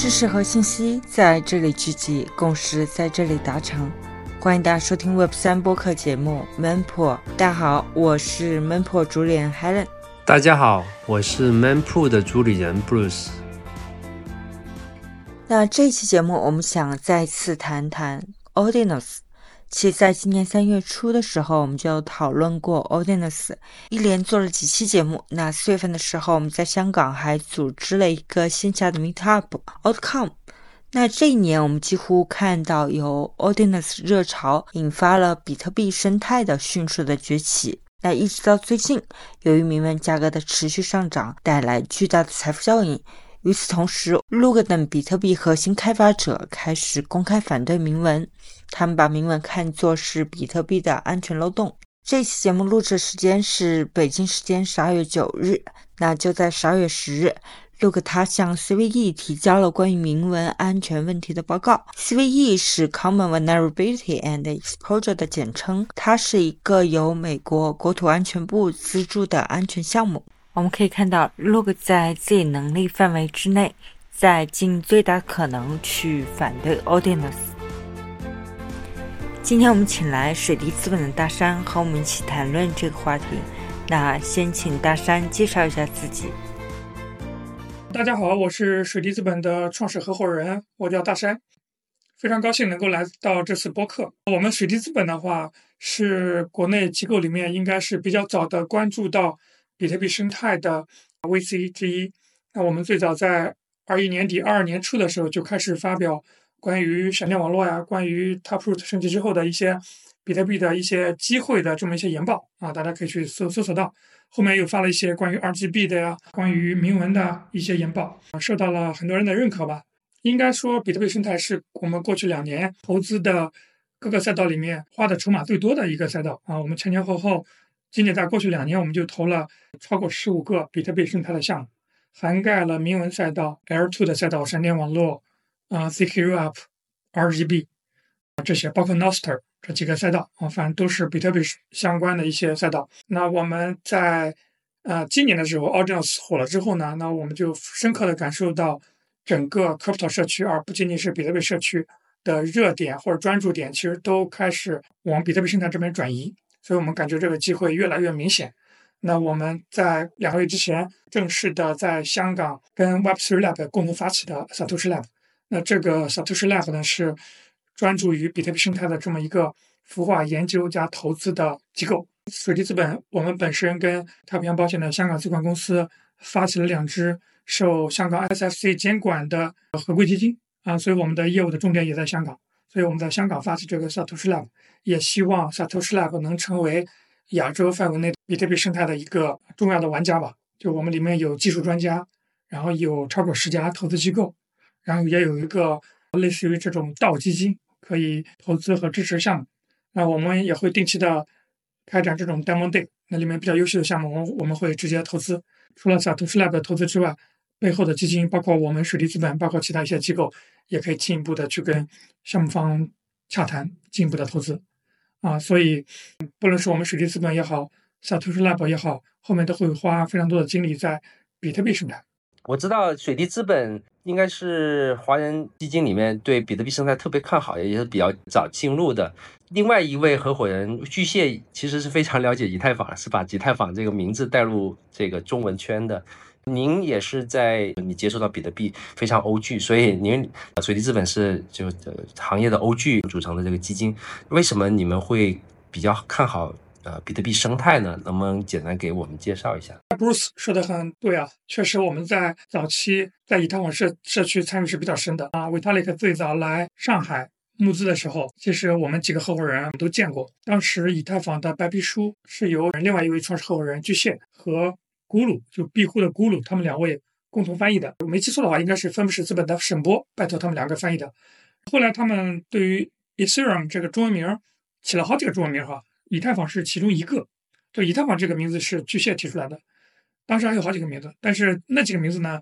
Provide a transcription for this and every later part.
知识和信息在这里聚集，共识在这里达成。欢迎大家收听 Web 三播客节目《p o 大家好，我是 p o 主理人 Helen。大家好，我是 Man p o 的主理人 Bruce。那这期节目，我们想再次谈谈 Ordinals。其在今年三月初的时候，我们就讨论过 Ordinals，一连做了几期节目。那四月份的时候，我们在香港还组织了一个线下的 Meetup Outcome。那这一年，我们几乎看到由 Ordinals 热潮引发了比特币生态的迅速的崛起。那一直到最近，由于铭文价格的持续上涨，带来巨大的财富效应。与此同时，Lug 等比特币核心开发者开始公开反对铭文，他们把铭文看作是比特币的安全漏洞。这期节目录制时间是北京时间十二月九日，那就在十二月十日，Lug 他向 CVE 提交了关于铭文安全问题的报告。CVE 是 Common Vulnerability and Exposure 的简称，它是一个由美国国土安全部资助的安全项目。我们可以看到，Log 在自己能力范围之内，在尽最大可能去反对 Audience。今天我们请来水滴资本的大山和我们一起谈论这个话题。那先请大山介绍一下自己。大家好，我是水滴资本的创始合伙人，我叫大山，非常高兴能够来到这次播客。我们水滴资本的话，是国内机构里面应该是比较早的关注到。比特币生态的 VC 之一，那我们最早在二一年底、二二年初的时候就开始发表关于闪电网络呀、关于 Taproot 升级之后的一些比特币的一些机会的这么一些研报啊，大家可以去搜搜索到。后面又发了一些关于 RGB 的呀、关于铭文的一些研报，受到了很多人的认可吧。应该说，比特币生态是我们过去两年投资的各个赛道里面花的筹码最多的一个赛道啊。我们前前后后。仅仅在过去两年，我们就投了超过十五个比特币生态的项目，涵盖了铭文赛道、L2 的赛道、闪电网络、啊 ZK-UP、RGB 这些，包括 Noster 这几个赛道啊，反正都是比特币相关的一些赛道。那我们在呃今年的时候，Audience 火了之后呢，那我们就深刻的感受到整个 Crypto 社区，而不仅仅是比特币社区的热点或者专注点，其实都开始往比特币生态这边转移。所以我们感觉这个机会越来越明显。那我们在两个月之前正式的在香港跟 Web3 Lab 共同发起的 Satoshi Lab。那这个 Satoshi Lab 呢是专注于比特币生态的这么一个孵化研究加投资的机构。水滴资本，我们本身跟太平洋保险的香港资管公司发起了两支受香港 SFC 监管的合规基金啊，所以我们的业务的重点也在香港。所以我们在香港发起这个 Satoshi Lab。也希望 Satoshi Lab 能成为亚洲范围内比特币生态的一个重要的玩家吧。就我们里面有技术专家，然后有超过十家投资机构，然后也有一个类似于这种道基金可以投资和支持项目。那我们也会定期的开展这种 Demo Day，那里面比较优秀的项目，我我们会直接投资。除了 Satosh Lab 的投资之外，背后的基金包括我们水滴资本，包括其他一些机构，也可以进一步的去跟项目方洽谈进一步的投资。啊，所以不论是我们水滴资本也好，Satosh Lab 也好，后面都会花非常多的精力在比特币生态。我知道水滴资本应该是华人基金里面对比特币生态特别看好，也是比较早进入的。另外一位合伙人巨蟹其实是非常了解以太坊，是把以太坊这个名字带入这个中文圈的。您也是在你接触到比特币非常欧剧，所以您水滴资本是就呃行业的欧剧组成的这个基金，为什么你们会比较看好呃比特币生态呢？能不能简单给我们介绍一下？Bruce 说的很对啊，确实我们在早期在以太坊社社区参与是比较深的啊。Vitalik 最早来上海募资的时候，其实我们几个合伙人都见过，当时以太坊的白皮书是由另外一位创始合伙人巨蟹和。咕噜就庇护的咕噜，他们两位共同翻译的。我没记错的话，应该是分布式资本的沈波拜托他们两个翻译的。后来他们对于 Ethereum 这个中文名起了好几个中文名哈，以太坊是其中一个。就以太坊这个名字是巨蟹提出来的，当时还有好几个名字，但是那几个名字呢，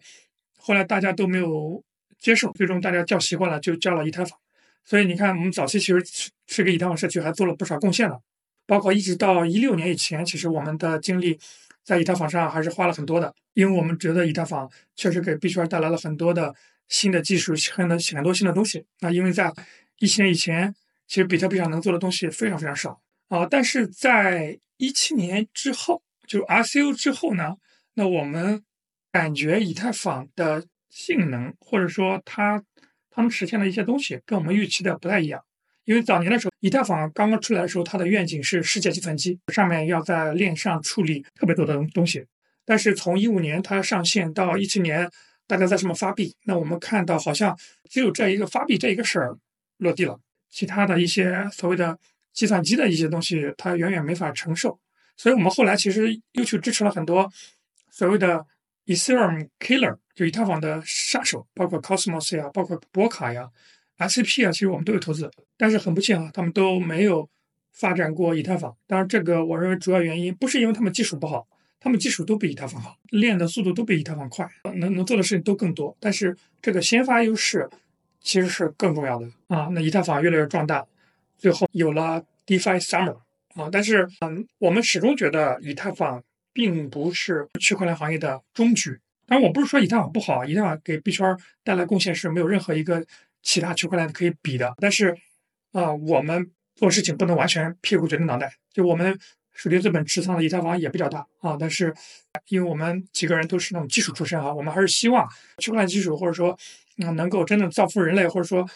后来大家都没有接受，最终大家叫习惯了，就叫了以太坊。所以你看，我们早期其实是给以太坊社区还做了不少贡献的，包括一直到一六年以前，其实我们的经历。在以太坊上还是花了很多的，因为我们觉得以太坊确实给币圈带来了很多的新的技术，很多很多新的东西。那因为在一七年以前，其实比特币上能做的东西非常非常少啊。但是在一七年之后，就 R C U 之后呢，那我们感觉以太坊的性能或者说它它们实现的一些东西，跟我们预期的不太一样。因为早年的时候，以太坊刚刚出来的时候，它的愿景是世界计算机，上面要在链上处理特别多的东西。但是从一五年它上线到一七年，大家在什么发币，那我们看到好像只有这一个发币这一个事儿落地了，其他的一些所谓的计算机的一些东西，它远远没法承受。所以我们后来其实又去支持了很多所谓的 Ethereum Killer，就以太坊的杀手，包括 Cosmos 呀，包括博卡呀。SCP 啊，其实我们都有投资，但是很不幸啊，他们都没有发展过以太坊。当然，这个我认为主要原因不是因为他们技术不好，他们技术都比以太坊好，练的速度都比以太坊快，能能做的事情都更多。但是这个先发优势其实是更重要的啊。那以太坊越来越壮大，最后有了 DeFi Summer 啊。但是嗯，我们始终觉得以太坊并不是区块链行业的终局。当然，我不是说以太坊不好，以太坊给币圈带来贡献是没有任何一个。其他区块链可以比的，但是，啊，我们做事情不能完全屁股决定脑袋。就我们水滴资本持仓的以太坊也比较大啊，但是，因为我们几个人都是那种技术出身啊，我们还是希望区块链技术或者说啊能够真正造福人类，或者说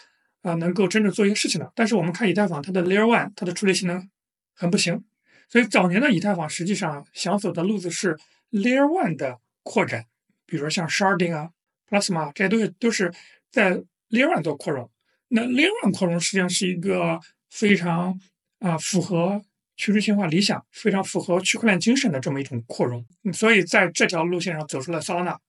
啊能够真正做一些事情的。但是我们看以太坊，它的 Layer One 它的处理性能很不行，所以早年的以太坊实际上想走的路子是 Layer One 的扩展，比如说像 Sharding 啊、Plasma 这些东西都是在。Layer One 做扩容，那 Layer One 扩容实际上是一个非常啊符合去中心化理想、非常符合区块链精神的这么一种扩容。所以在这条路线上走出了萨拉纳，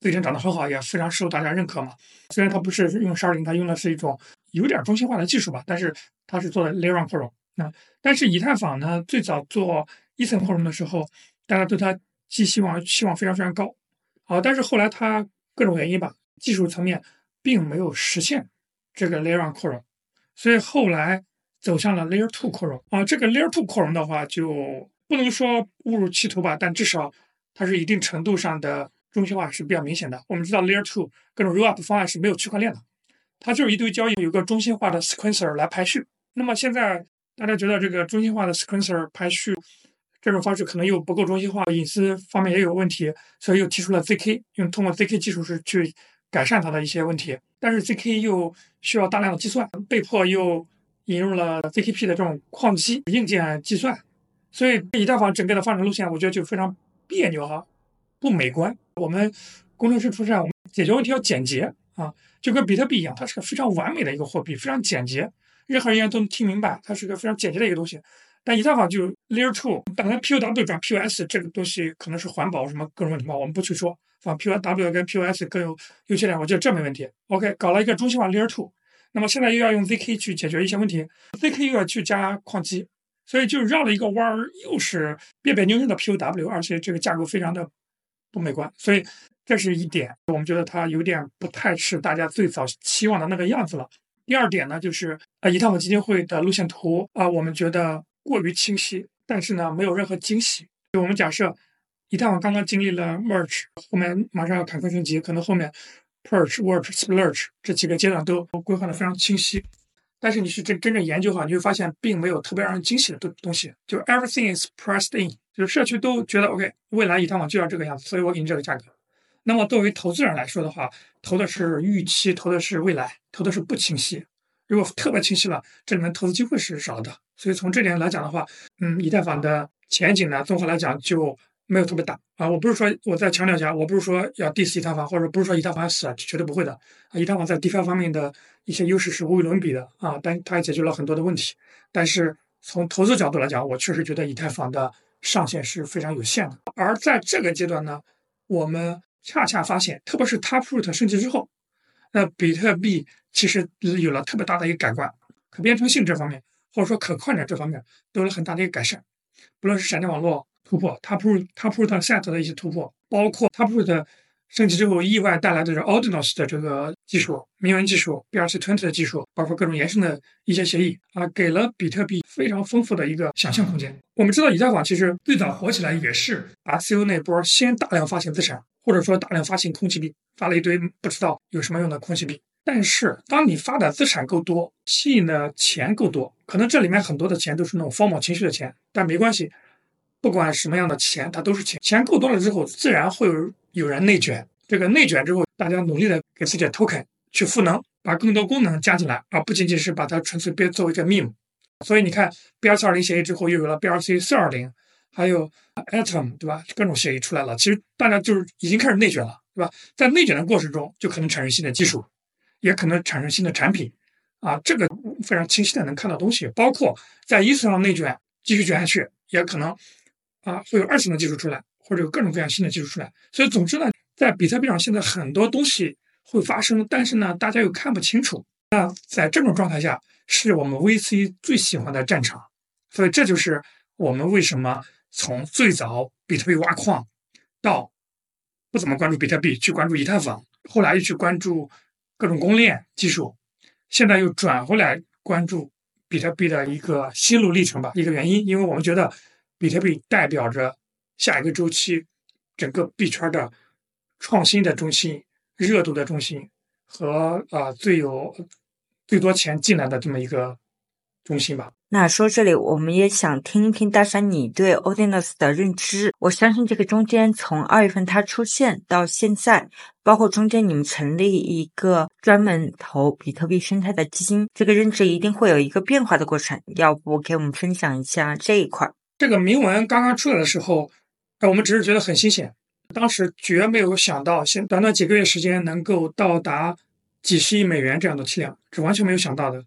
最近长得很好，也非常受大家认可嘛。虽然它不是用十二零，它用的是一种有点中心化的技术吧，但是它是做的 Layer One 扩容。那但是以太坊呢，最早做一层扩容的时候，大家对它寄希望期望非常非常高。好，但是后来它各种原因吧，技术层面。并没有实现这个 Layer One 扩容，所以后来走向了 Layer Two 扩容啊。这个 Layer Two 扩容的话，就不能说误入歧途吧，但至少它是一定程度上的中心化是比较明显的。我们知道 Layer Two 各种 Rollup 方案是没有区块链的，它就是一堆交易有个中心化的 Sequencer 来排序。那么现在大家觉得这个中心化的 Sequencer 排序这种方式可能又不够中心化，隐私方面也有问题，所以又提出了 ZK，用通过 ZK 技术是去。改善它的一些问题，但是 ZK 又需要大量的计算，被迫又引入了 ZKP 的这种矿机硬件计算，所以以太坊整个的发展路线，我觉得就非常别扭哈，不美观。我们工程师出身，我们解决问题要简洁啊，就跟比特币一样，它是个非常完美的一个货币，非常简洁，任何人员都能听明白，它是个非常简洁的一个东西。但以太坊就 Layer Two，本来 POW 转 POS 这个东西可能是环保什么各种问题吧，我们不去说。放 POW 跟 POS 更有优缺点，我觉得这没问题。OK，搞了一个中心化 Layer Two，那么现在又要用 ZK 去解决一些问题，ZK 又要去加矿机，所以就绕了一个弯儿，又是别别扭扭的 POW，而且这个架构非常的不美观，所以这是一点，我们觉得它有点不太是大家最早期望的那个样子了。第二点呢，就是呃，以太坊基金会的路线图啊，我们觉得过于清晰，但是呢，没有任何惊喜。就我们假设。以太坊刚刚经历了 merge，后面马上要坎坷升级，可能后面 purge、work、splurge 这几个阶段都规划的非常清晰。但是你去真真正研究哈，你会发现并没有特别让人惊喜的东东西。就 everything is pressed in，就是社区都觉得 OK，未来以太坊就要这个样子，所以我给你这个价格。那么作为投资人来说的话，投的是预期，投的是未来，投的是不清晰。如果特别清晰了，这里面投资机会是少的。所以从这点来讲的话，嗯，以太坊的前景呢，综合来讲就。没有特别大啊！我不是说我再强调一下，我不是说要 diss 以太坊，或者不是说以太坊死，绝对不会的啊！以太坊在 D3 方面的一些优势是无与伦比的啊，但它也解决了很多的问题。但是从投资角度来讲，我确实觉得以太坊的上限是非常有限的。而在这个阶段呢，我们恰恰发现，特别是 Taproot 升级之后，那比特币其实有了特别大的一个改观，可编程性这方面，或者说可扩展这方面，都有了很大的一个改善，不论是闪电网络。突破 Taproot Taproot Set 的一些突破，包括 Taproot 升级之后意外带来的是 Ordinals 的这个技术、铭文技术、BRC20 的技术，包括各种延伸的一些协议啊，给了比特币非常丰富的一个想象空间。我们知道以太坊其实最早火起来也是 RCO 那波先大量发行资产，或者说大量发行空气币，发了一堆不知道有什么用的空气币。但是，当你发的资产够多，吸引的钱够多，可能这里面很多的钱都是那种疯狂情绪的钱，但没关系，不管什么样的钱，它都是钱。钱够多了之后，自然会有有人内卷。这个内卷之后，大家努力的给自己 token 去赋能，把更多功能加进来，而不仅仅是把它纯粹变作为一个 meme。所以你看，B R C 二零协议之后，又有了 B R C 四二零，还有 Atom，对吧？各种协议出来了。其实大家就是已经开始内卷了，对吧？在内卷的过程中，就可能产生新的技术。也可能产生新的产品，啊，这个非常清晰的能看到东西，包括在一次上内卷继续卷下去，也可能啊会有二次的技术出来，或者有各种各样新的技术出来。所以总之呢，在比特币上现在很多东西会发生，但是呢，大家又看不清楚。那在这种状态下，是我们 VC 最喜欢的战场。所以这就是我们为什么从最早比特币挖矿到不怎么关注比特币，去关注以太坊，后来又去关注。各种公链技术，现在又转回来关注比特币的一个心路历程吧。一个原因，因为我们觉得比特币代表着下一个周期整个币圈的创新的中心、热度的中心和啊最有最多钱进来的这么一个中心吧。那说这里，我们也想听一听大山你对 Odinus 的认知。我相信这个中间从二月份它出现到现在，包括中间你们成立一个专门投比特币生态的基金，这个认知一定会有一个变化的过程。要不给我们分享一下这一块？这个铭文刚刚出来的时候，我们只是觉得很新鲜，当时绝没有想到，现短短几个月时间能够到达几十亿美元这样的体量，是完全没有想到的。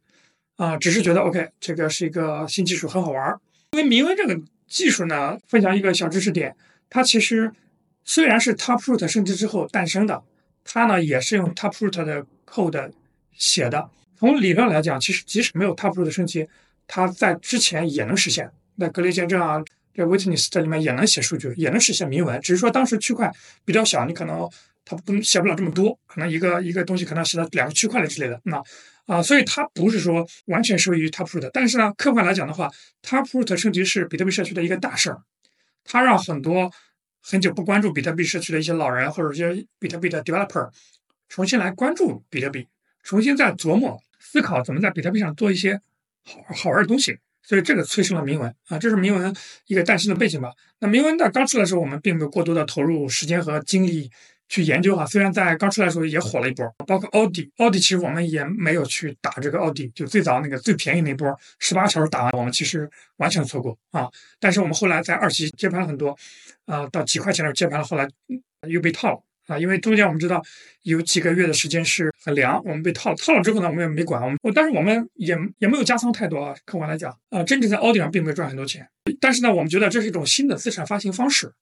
啊，只是觉得 OK，这个是一个新技术，很好玩儿。因为明文这个技术呢，分享一个小知识点，它其实虽然是 Taproot 升级之后诞生的，它呢也是用 Taproot 的 code 写的。从理论来讲，其实即使没有 Taproot 升级，它在之前也能实现。那格雷见证啊，这 Witness 这里面也能写数据，也能实现铭文，只是说当时区块比较小，你可能它不写不了这么多，可能一个一个东西可能写到两个区块了之类的。那啊，所以它不是说完全受益于 Taproot，但是呢，客观来讲的话，Taproot 升级是比特币社区的一个大事儿，它让很多很久不关注比特币社区的一些老人或者一些比特币的 developer 重新来关注比特币，重新再琢磨思考怎么在比特币上做一些好好玩的东西，所以这个催生了铭文啊，这是铭文一个诞生的背景吧。那铭文在刚出来的时候，我们并没有过多的投入时间和精力。去研究哈，虽然在刚出来的时候也火了一波，包括奥迪，奥迪其实我们也没有去打这个奥迪，就最早那个最便宜那波，十八小时打完，我们其实完全错过啊。但是我们后来在二期接盘了很多，啊，到几块钱的时候接盘了，后来又被套了啊，因为中间我们知道有几个月的时间是很凉，我们被套了，套了之后呢，我们也没管，我们，但是我们也也没有加仓太多啊，客观来讲啊，真正在奥迪上并没有赚很多钱，但是呢，我们觉得这是一种新的资产发行方式。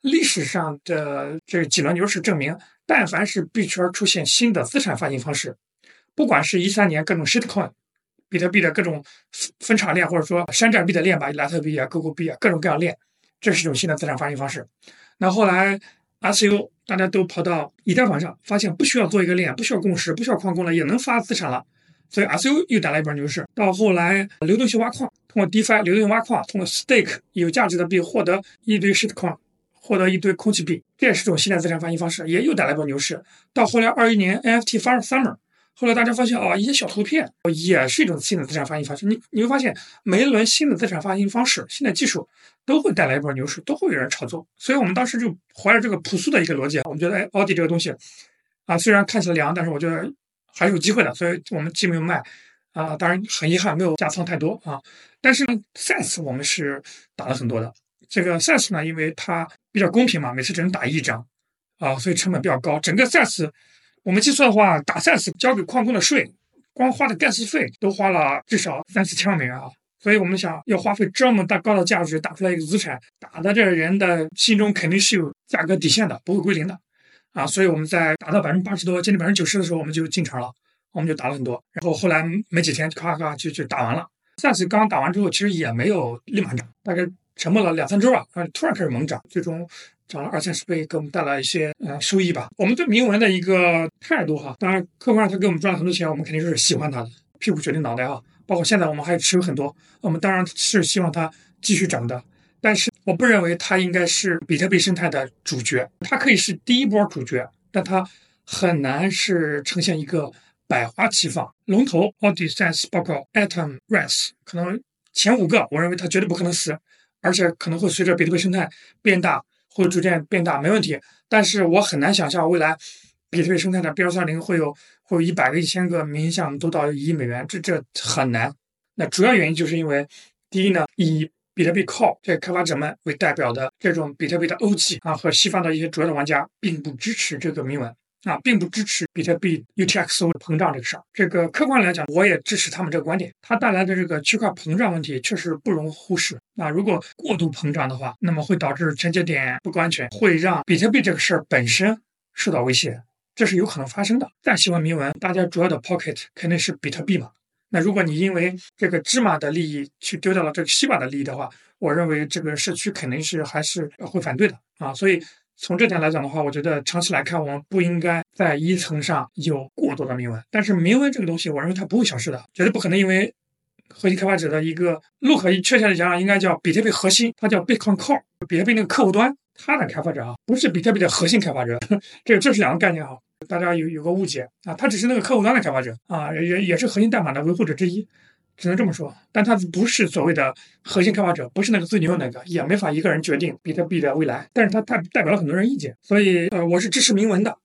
历史上的这几轮牛市证明，但凡是币圈出现新的资产发行方式，不管是一三年各种 shitcoin，比特币的各种分叉链，或者说山寨币的链吧，莱特币啊、狗狗币啊，各种各样链，这是一种新的资产发行方式。那后来 RCU 大家都跑到以太坊上，发现不需要做一个链，不需要共识，不需要矿工了，也能发资产了，所以 RCU 又带来一波牛市。到后来流动性挖矿，通过 DeFi 流动性挖矿，通过 Stake 有价值的币获得一堆 shit 矿。获得一堆空气币，这也是种新的资产发行方式，也又带来波牛市。到后来二一年 NFT 发 Summer，后来大家发现哦，一些小图片也是一种新的资产发行方式。你你会发现，每一轮新的资产发行方式、新的技术都会带来一波牛市，都会有人炒作。所以我们当时就怀着这个朴素的一个逻辑，我们觉得哎，奥迪这个东西啊，虽然看起来凉，但是我觉得还是有机会的。所以我们既没有卖啊，当然很遗憾没有加仓太多啊。但是呢，Sense 我们是打了很多的。这个 Sense 呢，因为它比较公平嘛，每次只能打一张，啊，所以成本比较高。整个 SaaS，我们计算的话，打 SaaS 交给矿工的税，光花的 gas 费都花了至少三四千万美元啊。所以我们想要花费这么大高的价值打出来一个资产，打的这人的心中肯定是有价格底线的，不会归零的啊。所以我们在打到百分之八十多，接近百分之九十的时候，我们就进场了，我们就打了很多。然后后来没几天，咔咔就就打完了。SaaS 刚打完之后，其实也没有立马涨，大概。沉默了两三周吧，啊，突然开始猛涨，最终涨了二三十倍，给我们带来一些呃收益吧。我们对铭文的一个态度哈，当然客观上他给我们赚了很多钱，我们肯定是喜欢他的，屁股决定脑袋啊。包括现在我们还持有很多，我们当然是希望它继续涨的。但是我不认为它应该是比特币生态的主角，它可以是第一波主角，但它很难是呈现一个百花齐放。龙头 a u d i s e n s 包括 Atom、Res，可能前五个，我认为它绝对不可能死，而且可能会随着比特币生态变大，会逐渐变大，没问题。但是我很难想象未来比特币生态的 B 二三零会有会有一百个、一千个明星项目都到一亿美元，这这很难。那主要原因就是因为，第一呢，以比特币靠这开发者们为代表的这种比特币的 OG 啊，和西方的一些主要的玩家，并不支持这个铭文啊，并不支持比特币 UTXO 膨胀这个事儿。这个客观来讲，我也支持他们这个观点。它带来的这个区块膨胀问题确实不容忽视啊。如果过度膨胀的话，那么会导致承接点不够安全，会让比特币这个事儿本身受到威胁，这是有可能发生的。再喜欢铭文，大家主要的 Pocket 肯定是比特币嘛。那如果你因为这个芝麻的利益去丢掉了这个西瓜的利益的话，我认为这个社区肯定是还是会反对的啊。所以从这点来讲的话，我觉得长期来看，我们不应该在一层上有过多的铭文。但是铭文这个东西，我认为它不会消失的，绝对不可能因为核心开发者的一个 look，确切的讲，应该叫比特币核心，它叫 Bitcoin Core，比特币那个客户端，它的开发者啊，不是比特币的核心开发者，这这是两个概念啊。大家有有个误解啊，他只是那个客户端的开发者啊，也也是核心代码的维护者之一，只能这么说。但他不是所谓的核心开发者，不是那个最牛的那个，也没法一个人决定比特币的未来。但是他代代表了很多人意见，所以呃，我是支持铭文的，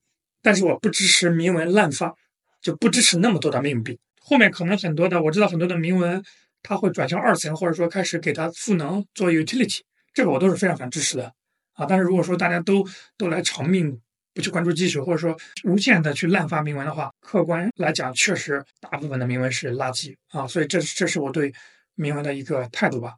但是我不支持铭文滥发，就不支持那么多的命币。后面可能很多的，我知道很多的铭文，它会转向二层，或者说开始给它赋能做 utility，这个我都是非常非常支持的啊。但是如果说大家都都来偿命，不去关注技术，或者说无限的去滥发铭文的话，客观来讲，确实大部分的铭文是垃圾啊，所以这这是我对铭文的一个态度吧。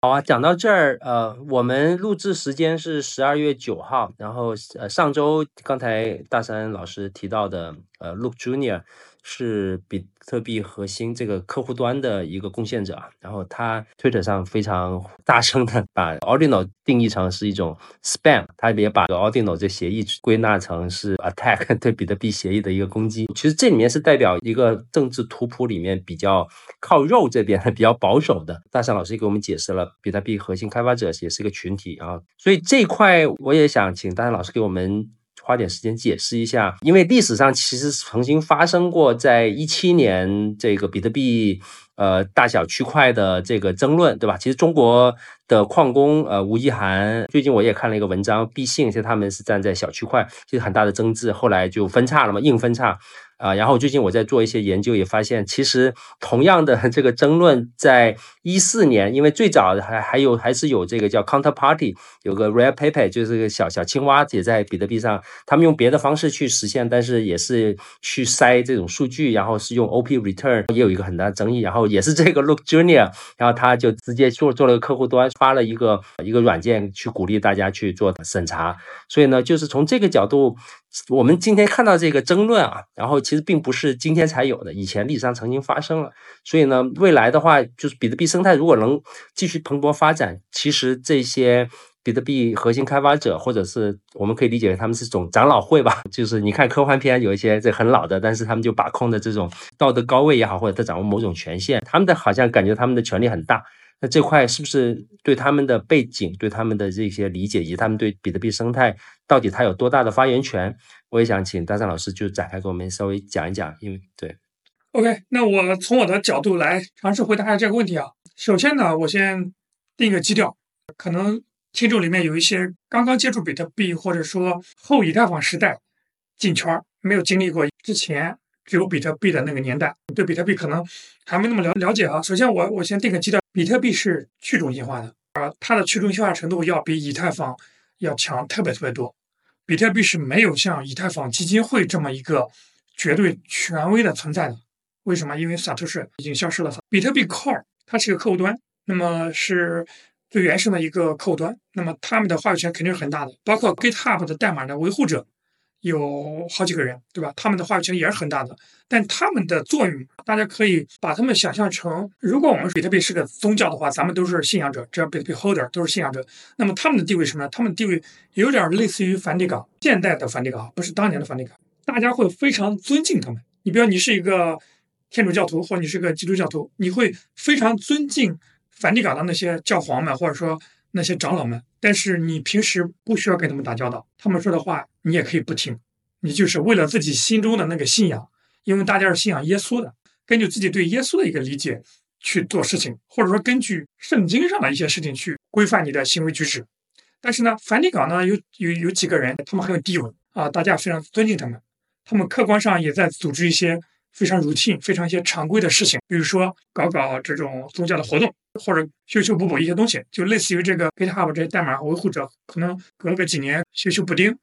好啊，讲到这儿，呃，我们录制时间是十二月九号，然后呃，上周刚才大山老师提到的，呃，Look Junior。是比特币核心这个客户端的一个贡献者，然后他推特上非常大声的把 Ordinal 定义成是一种 spam，他也把 Ordinal 这协议归纳成是 attack 对比特币协议的一个攻击。其实这里面是代表一个政治图谱里面比较靠肉这边比较保守的。大山老师也给我们解释了，比特币核心开发者也是一个群体啊，所以这一块我也想请大山老师给我们。花点时间解释一下，因为历史上其实曾经发生过，在一七年这个比特币呃大小区块的这个争论，对吧？其实中国的矿工呃吴亦涵，最近我也看了一个文章，毕信其实他们是站在小区块，其实很大的争执，后来就分叉了嘛，硬分叉。啊，然后最近我在做一些研究，也发现其实同样的这个争论，在一四年，因为最早还还有还是有这个叫 Counterparty，有个 Rare Paper，就是个小小青蛙也在比特币上，他们用别的方式去实现，但是也是去筛这种数据，然后是用 OP Return，也有一个很大的争议。然后也是这个 Look Junior，然后他就直接做做了个客户端，发了一个一个软件去鼓励大家去做审查。所以呢，就是从这个角度。我们今天看到这个争论啊，然后其实并不是今天才有的，以前历史上曾经发生了。所以呢，未来的话，就是比特币生态如果能继续蓬勃发展，其实这些比特币核心开发者，或者是我们可以理解为他们是种长老会吧，就是你看科幻片有一些这很老的，但是他们就把控的这种道德高位也好，或者他掌握某种权限，他们的好像感觉他们的权力很大。那这块是不是对他们的背景、对他们的这些理解，以及他们对比特币生态到底它有多大的发言权？我也想请大张老师就展开给我们稍微讲一讲。因为对，OK，那我从我的角度来尝试回答一下这个问题啊。首先呢，我先定个基调，可能听众里面有一些刚刚接触比特币，或者说后以太坊时代进圈，没有经历过之前。只有比特币的那个年代，对比特币可能还没那么了了解啊。首先，我我先定个基调，比特币是去中心化的，而它的去中心化程度要比以太坊要强特别特别多。比特币是没有像以太坊基金会这么一个绝对权威的存在的。为什么？因为萨托什已经消失了。比特币 Core 它是一个客户端，那么是最原生的一个客户端，那么他们的话语权肯定是很大的，包括 GitHub 的代码的维护者。有好几个人，对吧？他们的话语权也是很大的，但他们的作用，大家可以把他们想象成，如果我们比特币是个宗教的话，咱们都是信仰者，只要比特币 holder 都是信仰者。那么他们的地位什么呢？他们的地位有点类似于梵蒂冈，现代的梵蒂冈，不是当年的梵蒂冈。大家会非常尊敬他们。你比如你是一个天主教徒，或你是个基督教徒，你会非常尊敬梵蒂冈的那些教皇们，或者说那些长老们，但是你平时不需要跟他们打交道，他们说的话你也可以不听，你就是为了自己心中的那个信仰，因为大家是信仰耶稣的，根据自己对耶稣的一个理解去做事情，或者说根据圣经上的一些事情去规范你的行为举止。但是呢，梵蒂冈呢有有有几个人，他们很有地位啊，大家非常尊敬他们，他们客观上也在组织一些。非常 routine、非常一些常规的事情，比如说搞搞这种宗教的活动，或者修修补补一些东西，就类似于这个 GitHub 这些代码维护者，可能隔个几年修修补丁，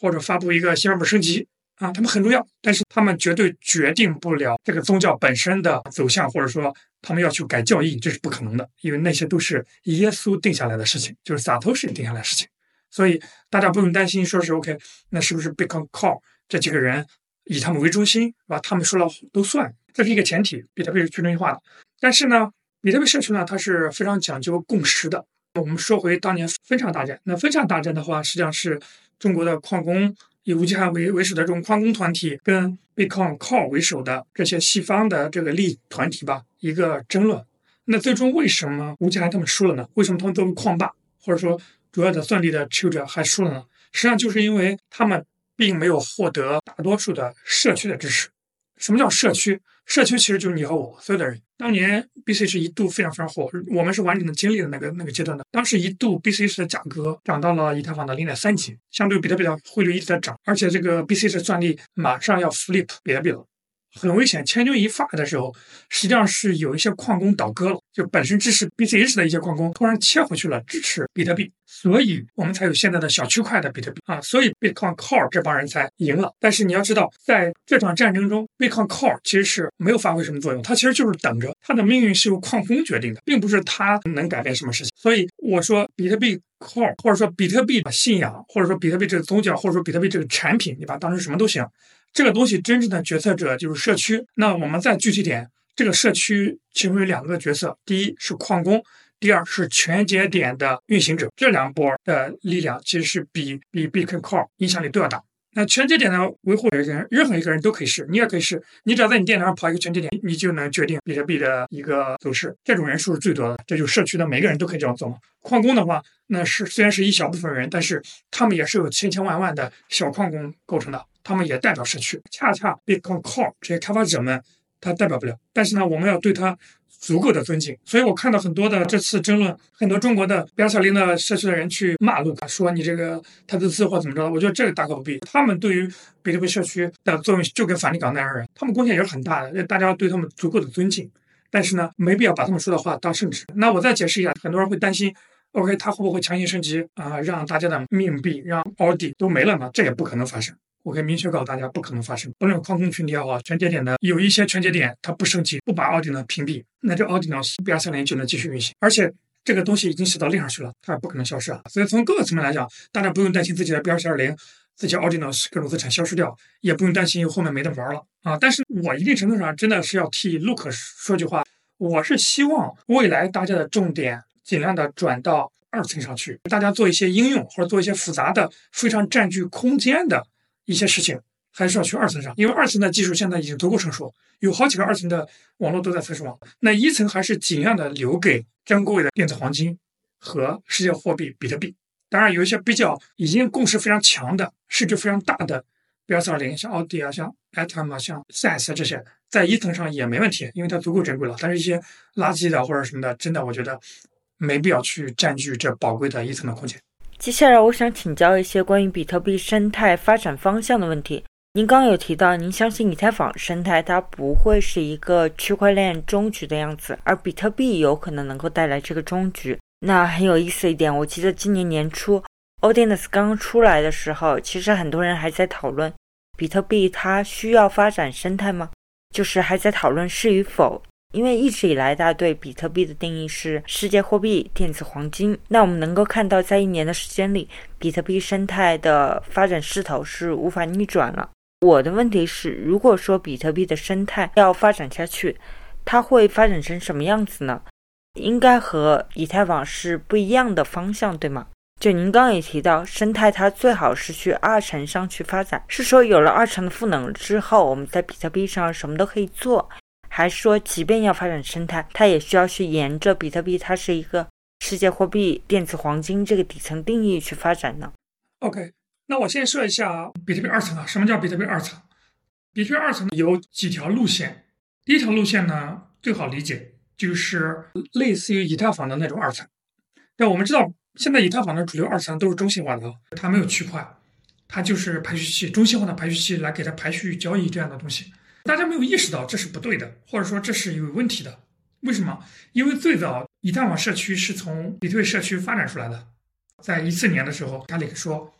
或者发布一个新版本升级啊，他们很重要，但是他们绝对决定不了这个宗教本身的走向，或者说他们要去改教义，这是不可能的，因为那些都是耶稣定下来的事情，就是萨托士定下来的事情，所以大家不用担心，说是 OK，那是不是 Bitcoin Core 这几个人？以他们为中心，是吧？他们说了都算，这是一个前提。比特币是去中心化的，但是呢，比特币社区呢，它是非常讲究共识的。我们说回当年分叉大战，那分叉大战的话，实际上是中国的矿工以吴继汉为为首的这种矿工团体，跟 Bitcoin Core 为首的这些西方的这个利益团体吧，一个争论。那最终为什么吴继汉他们输了呢？为什么他们作为矿霸或者说主要的算力的持有者还输了呢？实际上就是因为他们。并没有获得大多数的社区的支持。什么叫社区？社区其实就是你和我所有的人。当年 BC 是一度非常非常火，我们是完整的经历了那个那个阶段的。当时一度 BC 是的价格涨到了以太坊的零点三级，相对比特币的汇率一直在涨，而且这个 BC 是算力马上要 flip 比特币了。很危险，千钧一发的时候，实际上是有一些矿工倒戈了，就本身支持 BCH 的一些矿工突然切回去了，支持比特币，所以我们才有现在的小区块的比特币啊，所以 Bitcoin Core 这帮人才赢了。但是你要知道，在这场战争中，Bitcoin Core 其实是没有发挥什么作用，它其实就是等着，它的命运是由矿工决定的，并不是它能改变什么事情。所以我说，比特币 Core 或者说比特币的信仰，或者说比特币这个宗教，或者说比特币这个产品，你把它当成什么都行。这个东西真正的决策者就是社区。那我们再具体点，这个社区其中有两个角色：第一是矿工，第二是全节点的运行者。这两波的力量其实是比比 Bitcoin Core 影响力都要大。那全节点的维护人，任何一个人都可以试，你也可以试。你只要在你电脑上跑一个全节点，你就能决定比特币的一个走势。这种人数是最多的，这就是社区的每个人都可以这样做。矿工的话，那是虽然是一小部分人，但是他们也是有千千万万的小矿工构成的。他们也代表社区，恰恰被靠这些开发者们，他代表不了。但是呢，我们要对他足够的尊敬。所以我看到很多的这次争论，很多中国的比亚小林的社区的人去骂卢卡，说你这个他的字或怎么着。我觉得这个大可不必。他们对于比特币社区的作用就跟梵蒂冈那样人，他们贡献也是很大的，大家要对他们足够的尊敬。但是呢，没必要把他们说的话当圣旨。那我再解释一下，很多人会担心，OK，他会不会强行升级啊，让大家的命币、让奥迪都没了呢？这也不可能发生。我可以明确告诉大家，不可能发生。不论矿工群体也好，全节点的有一些全节点，它不升级，不把奥迪呢屏蔽，那这奥迪呢 B 二三零就能继续运行。而且这个东西已经写到链上去了，它也不可能消失啊。所以从各个层面来讲，大家不用担心自己的 B 二四二零、自己奥迪呢各种资产消失掉，也不用担心后面没得玩了啊。但是我一定程度上真的是要替 Look 说句话，我是希望未来大家的重点尽量的转到二层上去，大家做一些应用或者做一些复杂的、非常占据空间的。一些事情还是要去二层上，因为二层的技术现在已经足够成熟，有好几个二层的网络都在测试网。那一层还是尽量的留给珍贵的电子黄金和世界货币比特币。当然，有一些比较已经共识非常强的、市值非常大的，比如四二零，像奥迪啊、像 Atom 啊、像 SAS 这些，在一层上也没问题，因为它足够珍贵了。但是，一些垃圾的或者什么的，真的我觉得没必要去占据这宝贵的一层的空间。接下来，我想请教一些关于比特币生态发展方向的问题。您刚有提到，您相信以太坊生态它不会是一个区块链终局的样子，而比特币有可能能够带来这个终局。那很有意思一点，我记得今年年初 o d i n u s 刚刚出来的时候，其实很多人还在讨论比特币它需要发展生态吗？就是还在讨论是与否。因为一直以来，大家对比特币的定义是世界货币、电子黄金。那我们能够看到，在一年的时间里，比特币生态的发展势头是无法逆转了。我的问题是，如果说比特币的生态要发展下去，它会发展成什么样子呢？应该和以太坊是不一样的方向，对吗？就您刚刚也提到，生态它最好是去二层上去发展，是说有了二层的赋能之后，我们在比特币上什么都可以做。还说，即便要发展生态，它也需要去沿着比特币，它是一个世界货币电子黄金这个底层定义去发展呢？OK，那我先说一下比特币二层啊，什么叫比特币二层？比特币二层有几条路线，第一条路线呢最好理解，就是类似于以太坊的那种二层。但我们知道，现在以太坊的主流二层都是中心化的，它没有区块，它就是排序器，中心化的排序器来给它排序交易这样的东西。大家没有意识到这是不对的，或者说这是有问题的。为什么？因为最早以太坊社区是从比特币社区发展出来的。在一四年的时候，卡里克说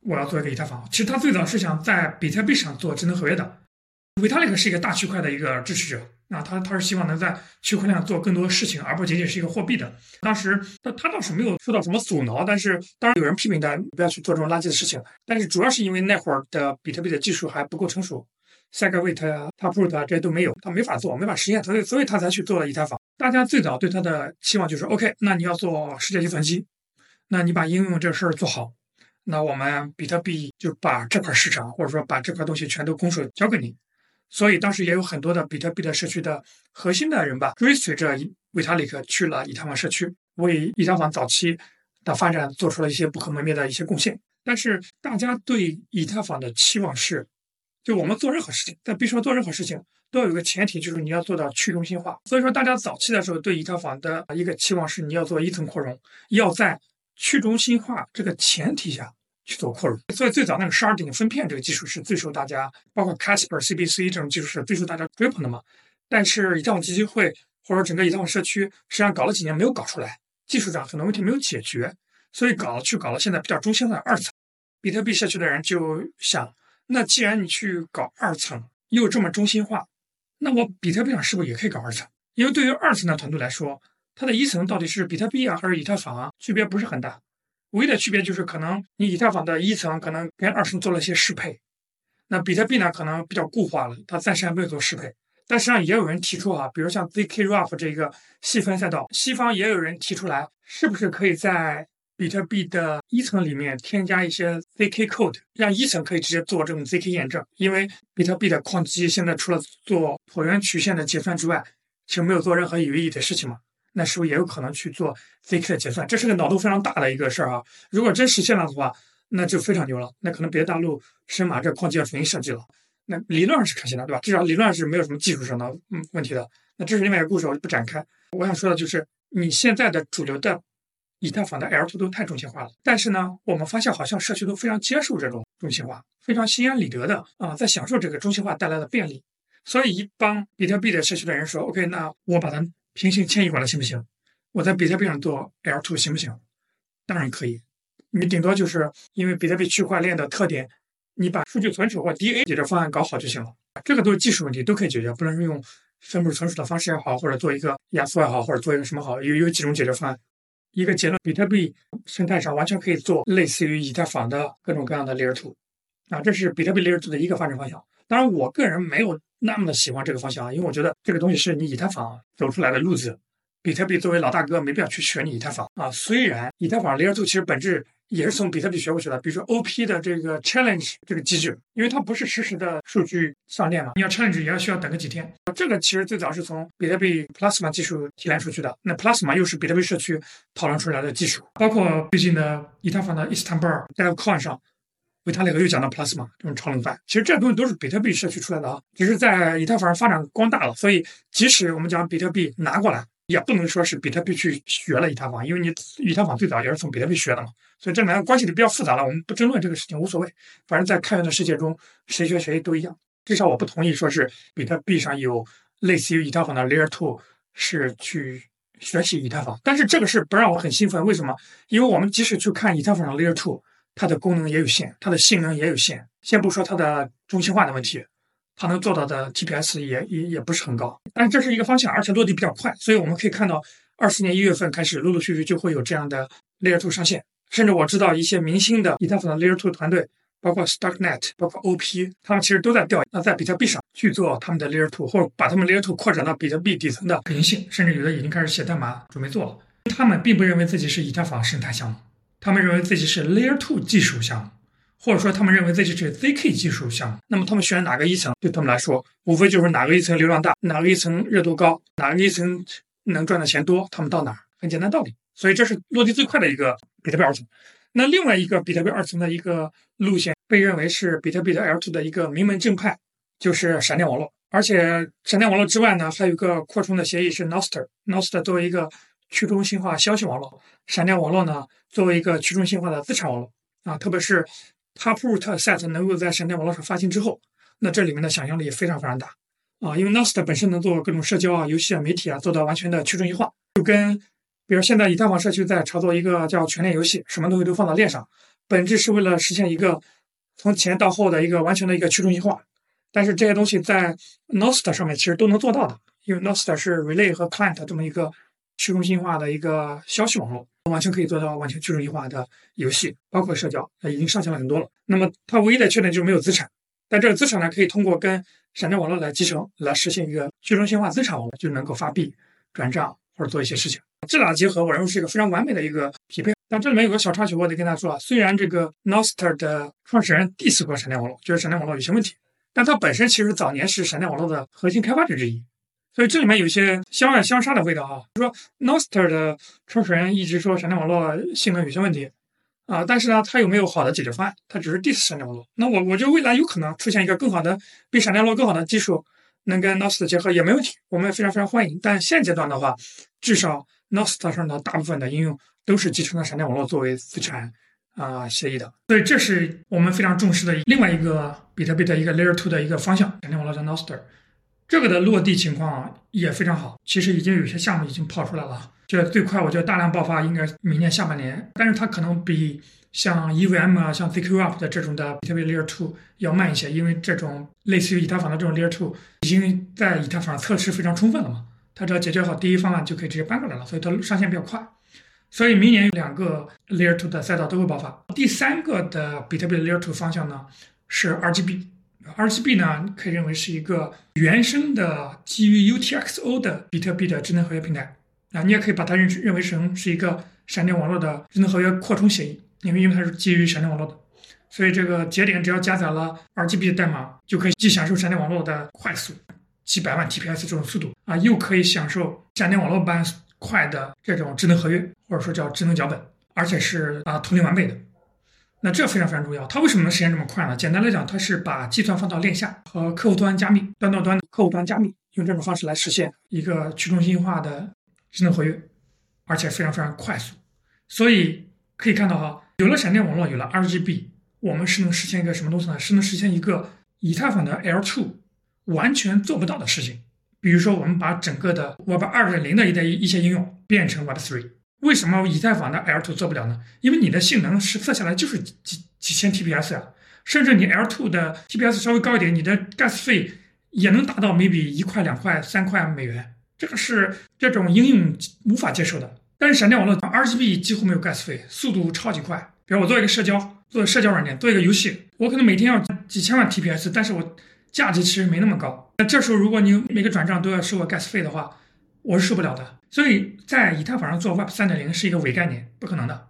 我要做一个以太坊。其实他最早是想在比特币上做智能合约的。维塔里克是一个大区块的一个支持者，啊，他他是希望能在区块链上做更多事情，而不仅仅是一个货币的。当时他他倒是没有受到什么阻挠，但是当然有人批评他不要去做这种垃圾的事情。但是主要是因为那会儿的比特币的技术还不够成熟。S e g w a t 啊，Taproot 啊，这些都没有，他没法做，没法实现，所以所以他才去做了以太坊。大家最早对他的期望就是，OK，那你要做世界计算机，那你把应用这事儿做好，那我们比特币就把这块市场或者说把这块东西全都拱手交给你。所以当时也有很多的比特币的社区的核心的人吧，追随着维塔里克去了以太坊社区，为以太坊早期的发展做出了一些不可磨灭的一些贡献。但是大家对以太坊的期望是。就我们做任何事情，在币上做任何事情，都要有个前提，就是你要做到去中心化。所以说，大家早期的时候对以太坊的一个期望是，你要做一层扩容，要在去中心化这个前提下去做扩容。所以最早那个十二点分片这个技术是最受大家，包括 Casper、CBC 这种技术是最受大家追捧的嘛。但是以太坊基金会或者整个以太坊社区实际上搞了几年没有搞出来，技术上很多问题没有解决，所以搞去搞了现在比较中心的二层。比特币社区的人就想。那既然你去搞二层又这么中心化，那我比特币上是不是也可以搞二层？因为对于二层的团队来说，它的一层到底是比特币啊还是以太坊啊，区别不是很大。唯一的区别就是可能你以太坊的一层可能跟二层做了一些适配，那比特币呢可能比较固化了，它暂时还没有做适配。但实际上也有人提出啊，比如像 zkRUF 这个细分赛道，西方也有人提出来，是不是可以在。比特币的一层里面添加一些 zk code，让一层可以直接做这种 zk 验证。因为比特币的矿机现在除了做椭圆曲线的结算之外，其实没有做任何有意义的事情嘛。那是不是也有可能去做 zk 的结算？这是个脑洞非常大的一个事儿啊！如果真实现了的话，那就非常牛了。那可能别的大陆深马这矿机要重新设计了。那理论上是可行的，对吧？至少理论上是没有什么技术上的嗯问题的。那这是另外一个故事，我就不展开。我想说的就是你现在的主流的。以太坊的 L2 都太中心化了，但是呢，我们发现好像社区都非常接受这种中心化，非常心安理得的啊，在享受这个中心化带来的便利。所以一帮比特币的社区的人说：“OK，那我把它平行迁移过来行不行？我在比特币上做 L2 行不行？”当然可以，你顶多就是因为比特币区块链的特点，你把数据存储或 DA 解决方案搞好就行了。这个都是技术问题，都可以解决，不能是用分布式存储的方式也好，或者做一个压缩也好，或者做一个什么好，有有几种解决方案。一个结论，比特币生态上完全可以做类似于以太坊的各种各样的 Layer Two，啊，这是比特币 Layer Two 的一个发展方向。当然，我个人没有那么的喜欢这个方向啊，因为我觉得这个东西是你以太坊走出来的路子，比特币作为老大哥没必要去学你以太坊啊。虽然以太坊 Layer Two 其实本质。也是从比特币学过去的，比如说 OP 的这个 challenge 这个机制，因为它不是实时的数据上链嘛，你要 challenge 也要需要等个几天。这个其实最早是从比特币 Plasma 技术提炼出去的，那 Plasma 又是比特币社区讨论出来的技术，包括最近的以太坊的 Istanbul DevCon 上，维塔里克又讲到 Plasma 这种超能范，其实这东西都是比特币社区出来的啊，只是在以太坊发展光大了，所以即使我们讲比特币拿过来。也不能说是比特币去学了以太坊，因为你以太坊最早也是从比特币学的嘛，所以这两个关系就比较复杂了。我们不争论这个事情，无所谓。反正在开源的世界中，谁学谁都一样。至少我不同意说是比特币上有类似于以太坊的 Layer Two 是去学习以太坊，但是这个事不让我很兴奋。为什么？因为我们即使去看以太坊上 Layer Two，它的功能也有限，它的性能也有限。先不说它的中心化的问题。它能做到的 TPS 也也也不是很高，但是这是一个方向，而且落地比较快，所以我们可以看到，二四年一月份开始，陆陆续续就会有这样的 Layer Two 上线，甚至我知道一些明星的以太坊的 Layer Two 团队，包括 Starknet，包括 OP，他们其实都在调那在比特币上去做他们的 Layer Two，或者把他们 Layer Two 扩展到比特币底层的可行性，甚至有的已经开始写代码准备做了。他们并不认为自己是以太坊生态项目，他们认为自己是 Layer Two 技术项目。或者说，他们认为自己是 zk 技术项，那么他们选哪个一层，对他们来说，无非就是哪个一层流量大，哪个一层热度高，哪个一层能赚的钱多，他们到哪儿，很简单道理。所以这是落地最快的一个比特币二层。那另外一个比特币二层的一个路线，被认为是比特币的 L2 的一个名门正派，就是闪电网络。而且闪电网络之外呢，还有一个扩充的协议是 Noster。Noster 作为一个去中心化消息网络，闪电网络呢作为一个去中心化的资产网络啊，特别是 Taproot Set 能够在闪电网络上发行之后，那这里面的想象力非常非常大啊，因为 NOST 本身能做各种社交啊、游戏啊、媒体啊，做到完全的去中心化，就跟比如现在以太坊社区在炒作一个叫全链游戏，什么东西都放到链上，本质是为了实现一个从前到后的一个完全的一个去中心化。但是这些东西在 NOST 上面其实都能做到的，因为 NOST 是 Relay 和 Client 这么一个去中心化的一个消息网络，完全可以做到完全去中心化的游戏，包括社交，已经上线了很多了。那么它唯一的缺点就是没有资产，但这个资产呢，可以通过跟闪电网络来集成，来实现一个去中心化资产网络，就能够发币、转账或者做一些事情。这俩结合，我认为是一个非常完美的一个匹配。但这里面有个小插曲，我得跟大家说啊，虽然这个 Noster 的创始人 diss 过闪电网络，觉得闪电网络有些问题。但它本身其实早年是闪电网络的核心开发者之一，所以这里面有一些相爱相杀的味道啊。说 Nostr 的创始人一直说闪电网络性能有些问题啊，但是呢，他有没有好的解决方案？他只是 diss 闪电网络。那我我觉得未来有可能出现一个更好的、比闪电网络更好的技术，能跟 Nostr 结合也没问题，我们非常非常欢迎。但现阶段的话，至少 Nostr 上的大部分的应用都是集成了闪电网络作为资产。啊，协议的，所以这是我们非常重视的另外一个比特币的一个 Layer Two 的一个方向，闪电网络叫 Nostr，这个的落地情况也非常好。其实已经有些项目已经跑出来了，就最快我觉得大量爆发应该明年下半年，但是它可能比像 EVM 啊、像 ZQUp 的这种的比特币 Layer Two 要慢一些，因为这种类似于以太坊的这种 Layer Two 已经在以太坊测试非常充分了嘛，它只要解决好第一方案就可以直接搬过来了，所以它上线比较快。所以明年有两个 Layer Two 的赛道都会爆发。第三个的比特币 Layer Two 方向呢是 RGB。RGB 呢可以认为是一个原生的基于 UTXO 的比特币的智能合约平台啊，你也可以把它认认为成是一个闪电网络的智能合约扩充协议，因为因为它是基于闪电网络的，所以这个节点只要加载了 RGB 的代码，就可以既享受闪电网络的快速几百万 TPS 这种速度啊，又可以享受闪电网络般。快的这种智能合约，或者说叫智能脚本，而且是啊同龄完备的，那这非常非常重要。它为什么能实现这么快呢？简单来讲，它是把计算放到链下和客户端加密，端到端客户端加密，用这种方式来实现一个去中心化的智能合约，而且非常非常快速。所以可以看到哈，有了闪电网络，有了 RGB，我们是能实现一个什么东西呢？是能实现一个以太坊的 L2 完全做不到的事情。比如说，我们把整个的 Web 二点零的一代一一些应用变成 Web three，为什么以太坊的 L two 做不了呢？因为你的性能实测下来就是几几千 TPS 啊，甚至你 L two 的 TPS 稍微高一点，你的 gas 费也能达到每笔一块、两块、三块美元，这个是这种应用无法接受的。但是闪电网络 RGB 几乎没有 gas 费，速度超级快。比如我做一个社交，做社交软件，做一个游戏，我可能每天要几千万 TPS，但是我价值其实没那么高。那这时候，如果你每个转账都要收我 gas 费的话，我是受不了的。所以在以太坊上做 Web 三点零是一个伪概念，不可能的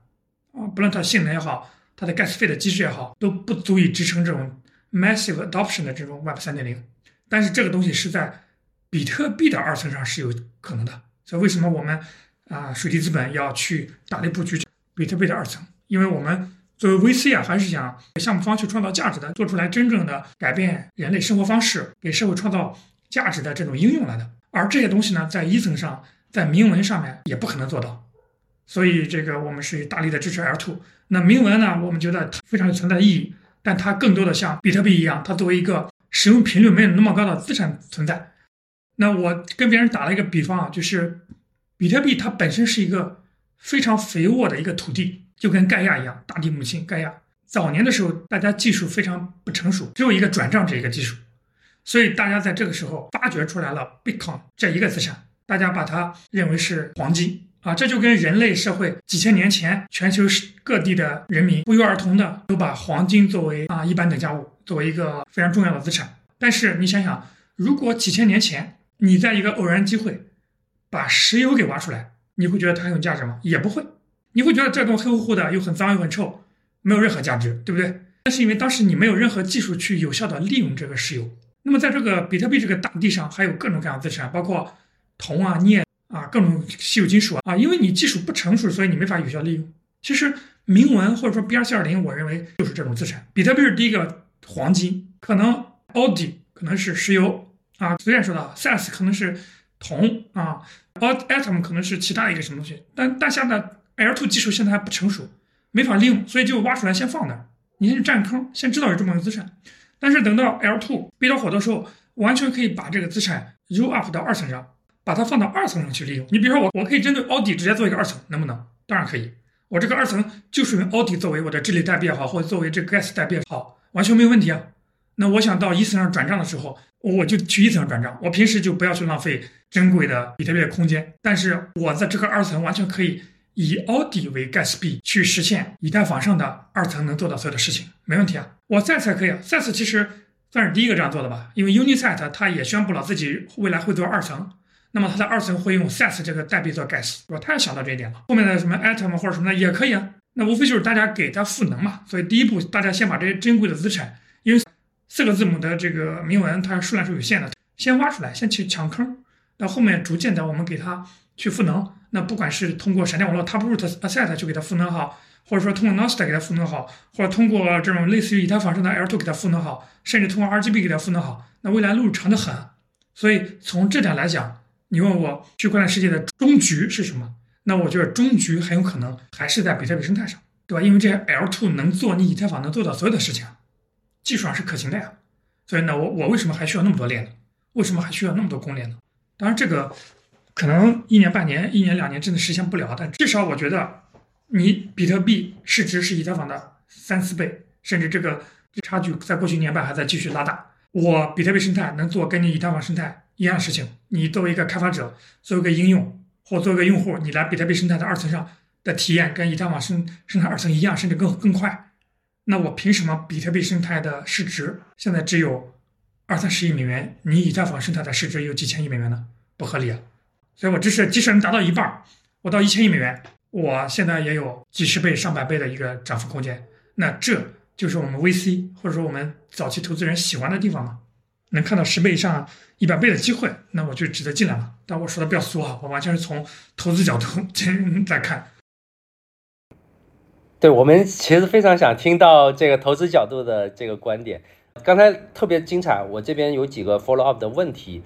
啊！不论它性能也好，它的 gas 费的机制也好，都不足以支撑这种 massive adoption 的这种 Web 三点零。但是这个东西是在比特币的二层上是有可能的。所以为什么我们啊水滴资本要去大力布局比特币的二层？因为我们。作为 VC 啊，还是想项目方去创造价值的，做出来真正的改变人类生活方式、给社会创造价值的这种应用来的。而这些东西呢，在一层上，在铭文上面也不可能做到。所以这个我们是大力的支持 L2。那铭文呢，我们觉得它非常有存在意义，但它更多的像比特币一样，它作为一个使用频率没有那么高的资产存在。那我跟别人打了一个比方啊，就是比特币它本身是一个非常肥沃的一个土地。就跟盖亚一样，大地母亲盖亚。早年的时候，大家技术非常不成熟，只有一个转账这一个技术，所以大家在这个时候发掘出来了 Bitcoin 这一个资产，大家把它认为是黄金啊。这就跟人类社会几千年前全球各地的人民不约而同的都把黄金作为啊一般等价物，作为一个非常重要的资产。但是你想想，如果几千年前你在一个偶然机会把石油给挖出来，你会觉得它很有价值吗？也不会。你会觉得这种黑乎乎的又很脏又很臭，没有任何价值，对不对？那是因为当时你没有任何技术去有效的利用这个石油。那么在这个比特币这个大地上，还有各种各样资产，包括铜啊、镍啊，各种稀有金属啊，因为你技术不成熟，所以你没法有效利用。其实铭文或者说 BRC 二零，我认为就是这种资产。比特币是第一个黄金，可能 Audi 可能是石油啊，随便说的 s a s 可能是铜啊，Atom 可能是其他一个什么东西。但大家的 L2 技术现在还不成熟，没法利用，所以就挖出来先放那儿，你先去占坑，先知道有这么个资产。但是等到 L2 比较火的时候，完全可以把这个资产 roll up 到二层上。把它放到二层上去利用。你比如说，我我可以针对奥迪直接做一个二层，能不能？当然可以。我这个二层就是用奥迪作为我的治理代币也好，或者作为这个 gas 代币也好，完全没有问题啊。那我想到一层上转账的时候，我就去一层上转账。我平时就不要去浪费珍贵的比特币空间。但是我在这个二层完全可以以奥迪为 gas 币去实现以太坊上的二层能做到所有的事情，没问题啊。我 s 次可以 s 次其实算是第一个这样做的吧，因为 Unisat 它也宣布了自己未来会做二层。那么它在二层会用 SaaS 这个代币做 gas，是吧？他也想到这一点了。后面的什么 Atom 或者什么的也可以啊。那无非就是大家给它赋能嘛。所以第一步，大家先把这些珍贵的资产，因为四个字母的这个铭文它数量是有限的，先挖出来，先去抢坑。那后面逐渐的我们给它去赋能。那不管是通过闪电网络 Taproot Asset 去给它赋能好，或者说通过 Nostr 给它赋能好，或者通过这种类似于以太坊上的 L2 给它赋能好，甚至通过 RGB 给它赋能好，那未来路长得很。所以从这点来讲。你问我区块链世界的终局是什么？那我觉得终局很有可能还是在比特币生态上，对吧？因为这些 L2 能做你以太坊能做到所有的事情，技术上是可行的呀。所以呢，我我为什么还需要那么多链呢？为什么还需要那么多公链呢？当然，这个可能一年半年、一年两年真的实现不了，但至少我觉得，你比特币市值是以太坊的三四倍，甚至这个差距在过去一年半还在继续拉大。我比特币生态能做跟你以太坊生态。一样事情，你作为一个开发者，作为一个应用，或作为一个用户，你来比特币生态的二层上的体验跟以太坊生生态二层一样，甚至更更快。那我凭什么比特币生态的市值现在只有二三十亿美元，你以太坊生态的市值有几千亿美元呢？不合理啊！所以我支持，即使能达到一半，我到一千亿美元，我现在也有几十倍、上百倍的一个涨幅空间。那这就是我们 VC 或者说我们早期投资人喜欢的地方吗？能看到十倍以上、一百倍的机会，那我就值得进来了。但我说的比较俗啊，我完全是从投资角度 在看。对我们其实非常想听到这个投资角度的这个观点。刚才特别精彩，我这边有几个 follow up 的问题，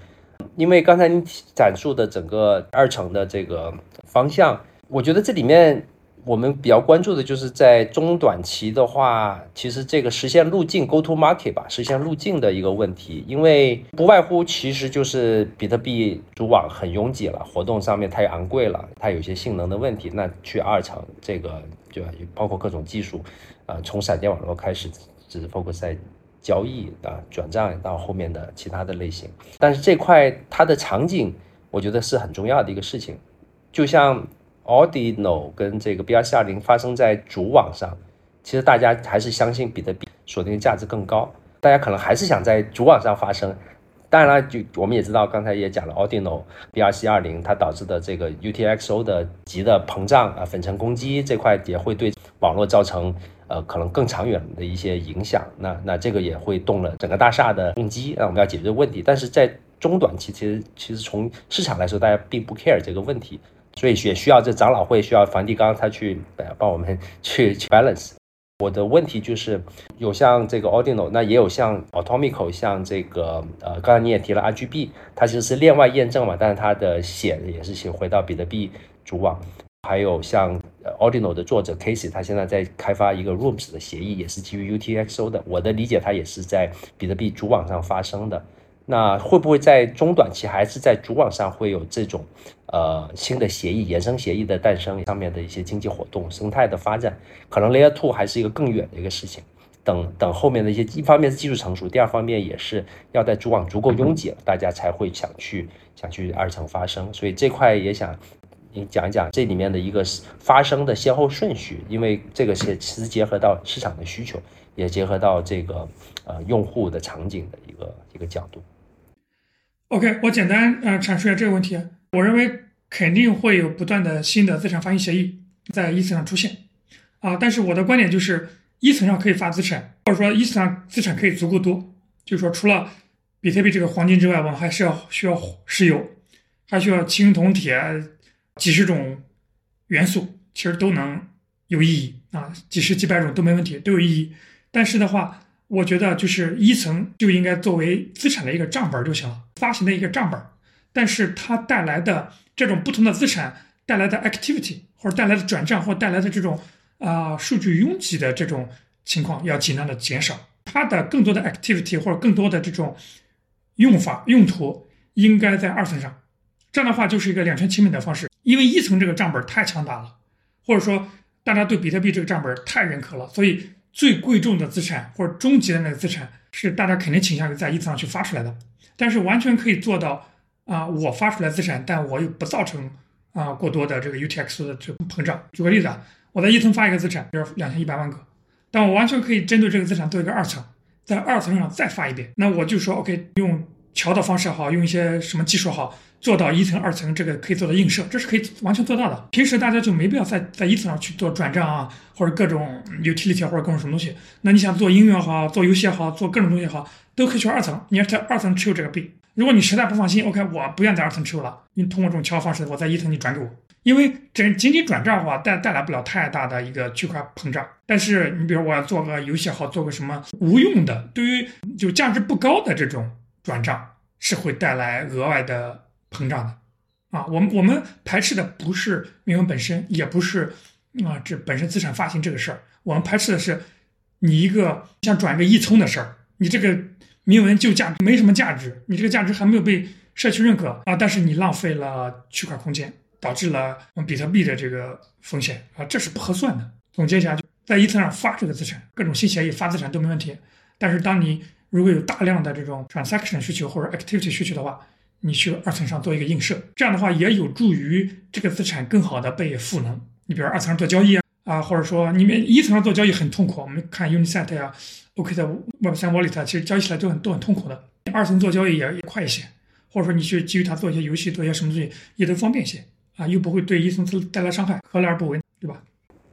因为刚才你阐述的整个二层的这个方向，我觉得这里面。我们比较关注的就是在中短期的话，其实这个实现路径 go to market 吧，实现路径的一个问题，因为不外乎其实就是比特币主网很拥挤了，活动上面太昂贵了，它有些性能的问题，那去二层这个就包括各种技术，啊，从闪电网络开始只是 focus 在交易啊转账到后面的其他的类型，但是这块它的场景，我觉得是很重要的一个事情，就像。Ordinal 跟这个 BRC20 发生在主网上，其实大家还是相信比特币锁定价值更高。大家可能还是想在主网上发生。当然了，就我们也知道，刚才也讲了，Ordinal BRC20 它导致的这个 UTXO 的级的膨胀啊，粉尘攻击这块也会对网络造成呃可能更长远的一些影响。那那这个也会动了整个大厦的应激，那我们要解决问题。但是在中短期，其实其实从市场来说，大家并不 care 这个问题。所以也需要这长老会需要梵蒂冈他去帮我们 去去 balance。我的问题就是有像这个 Ordinal，那也有像 Atomico，像这个呃，刚才你也提了 RGB，它其实是链外验证嘛，但是它的写也是写回到比特币主网。还有像 Ordinal 的作者 Casey，他现在在开发一个 Rooms 的协议，也是基于 UTXO 的。我的理解，它也是在比特币主网上发生的。那会不会在中短期还是在主网上会有这种，呃，新的协议、衍生协议的诞生上面的一些经济活动、生态的发展？可能 Layer Two 还是一个更远的一个事情。等等后面的一些，一方面是技术成熟，第二方面也是要在主网足够拥挤了，大家才会想去想去二层发生。所以这块也想你讲一讲这里面的一个发生的先后顺序，因为这个是其实结合到市场的需求，也结合到这个呃用户的场景的一个一个角度。OK，我简单呃阐述一下这个问题。我认为肯定会有不断的新的资产发行协议在一层上出现啊，但是我的观点就是一层上可以发资产，或者说一层上资产可以足够多，就是说除了比特币这个黄金之外，我们还是要需要石油，还需要青、铜、铁几十种元素，其实都能有意义啊，几十几百种都没问题，都有意义。但是的话，我觉得就是一层就应该作为资产的一个账本就行了，发行的一个账本。但是它带来的这种不同的资产带来的 activity 或者带来的转账或带来的这种啊数据拥挤的这种情况要尽量的减少。它的更多的 activity 或者更多的这种用法用途应该在二层上。这样的话就是一个两全其美的方式，因为一层这个账本太强大了，或者说大家对比特币这个账本太认可了，所以。最贵重的资产或者终极的那个资产是大家肯定倾向于在一层上去发出来的，但是完全可以做到啊，我发出来资产，但我又不造成啊过多的这个 UTX 的这个膨胀。举个例子啊，我在一层发一个资产，比如两千一百万个，但我完全可以针对这个资产做一个二层，在二层上再发一遍。那我就说 OK，用桥的方式好，用一些什么技术好。做到一层、二层这个可以做到映射，这是可以完全做到的。平时大家就没必要在在一层上去做转账啊，或者各种 utility 或者各种什么东西。那你想做音乐好，做游戏也好，做各种东西也好，都可以去二层。你要在二层持有这个币。如果你实在不放心，OK，我不愿在二层持有了，你通过这种桥方式，我在一层你转给我。因为这仅仅转账的话，带带来不了太大的一个区块膨胀。但是你比如我要做个游戏好，做个什么无用的，对于就价值不高的这种转账，是会带来额外的。膨胀的，啊，我们我们排斥的不是铭文本身，也不是啊这本身资产发行这个事儿，我们排斥的是你一个想转个一聪的事儿，你这个铭文就价没什么价值，你这个价值还没有被社区认可啊，但是你浪费了区块空间，导致了比特币的这个风险啊，这是不合算的。总结一下，就在一层上发这个资产，各种新协议发资产都没问题，但是当你如果有大量的这种 transaction 需求或者 activity 需求的话。你去二层上做一个映射，这样的话也有助于这个资产更好的被赋能。你比如二层上做交易啊，啊，或者说你们一层上做交易很痛苦，我们看 Unisat 呀，OK 的 Web 三 Wallet 其实交易起来都很都很痛苦的。二层做交易也也快一些，或者说你去基于它做一些游戏，做一些什么东西也都方便些啊，又不会对一层资带来伤害，何乐而不为，对吧？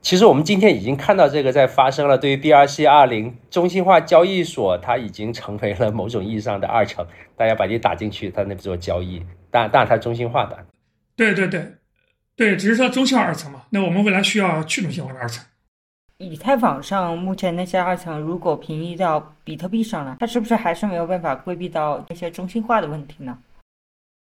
其实我们今天已经看到这个在发生了。对于 BRC 二零中心化交易所，它已经成为了某种意义上的二层。大家把你打进去，它那边做交易，但但它中心化的。对对对，对，只是说中心二层嘛。那我们未来需要去中心化的二层。以太坊上目前那些二层，如果平移到比特币上了，它是不是还是没有办法规避到那些中心化的问题呢？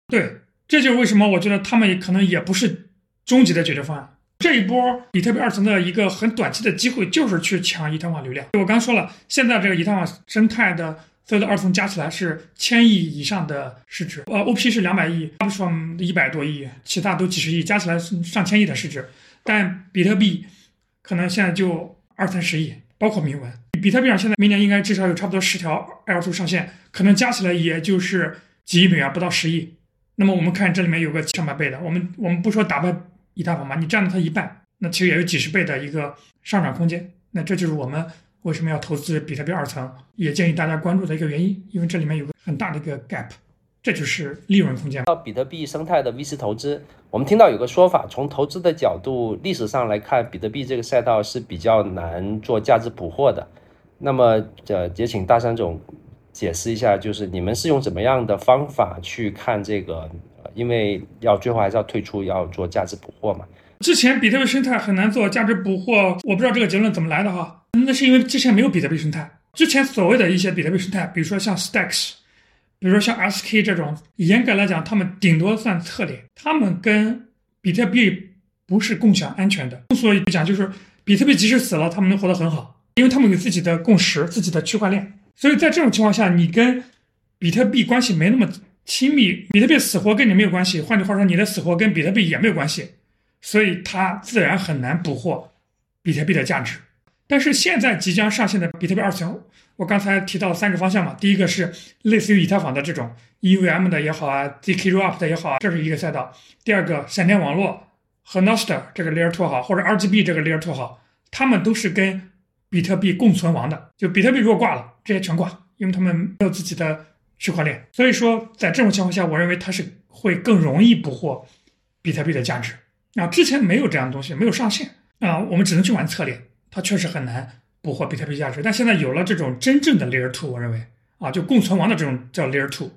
对，这就是为什么我觉得他们可能也不是终极的解决方案。这一波比特币二层的一个很短期的机会，就是去抢以太坊流量。我刚说了，现在这个以太坊生态的所有的二层加起来是千亿以上的市值，呃，OP 是两百亿 a p s 一百多亿，其他都几十亿，加起来上千亿的市值。但比特币可能现在就二三十亿，包括铭文。比特币上现在明年应该至少有差不多十条 L2 上线，可能加起来也就是几亿美元，不到十亿。那么我们看这里面有个上百倍的，我们我们不说打败。以太坊吧，你占了它一半，那其实也有几十倍的一个上涨空间。那这就是我们为什么要投资比特币二层，也建议大家关注的一个原因，因为这里面有个很大的一个 gap，这就是利润空间。到比特币生态的 VC 投资，我们听到有个说法，从投资的角度，历史上来看，比特币这个赛道是比较难做价值捕获的。那么，呃，也请大山总解释一下，就是你们是用怎么样的方法去看这个？因为要最后还是要退出，要做价值捕获嘛。之前比特币生态很难做价值捕获，我不知道这个结论怎么来的哈。那是因为之前没有比特币生态。之前所谓的一些比特币生态，比如说像 Stacks，比如说像 SK 这种，严格来讲，他们顶多算侧链，他们跟比特币不是共享安全的。所以讲，就是比特币即使死了，他们能活得很好，因为他们有自己的共识、自己的区块链。所以在这种情况下，你跟比特币关系没那么。亲密比特币死活跟你没有关系，换句话说，你的死活跟比特币也没有关系，所以它自然很难捕获比特币的价值。但是现在即将上线的比特币二层，我刚才提到了三个方向嘛，第一个是类似于以太坊的这种 EVM 的也好啊，zk rollup 的也好啊，这是一个赛道。第二个闪电网络和 Nostr 这个 Layer Two 好，或者 RGB 这个 Layer Two 好，他们都是跟比特币共存亡的。就比特币如果挂了，这些全挂，因为他们没有自己的。区块链，所以说在这种情况下，我认为它是会更容易捕获比特币的价值啊。之前没有这样的东西，没有上线啊，我们只能去玩策略，它确实很难捕获比特币价值。但现在有了这种真正的 Layer Two，我认为啊，就共存亡的这种叫 Layer Two，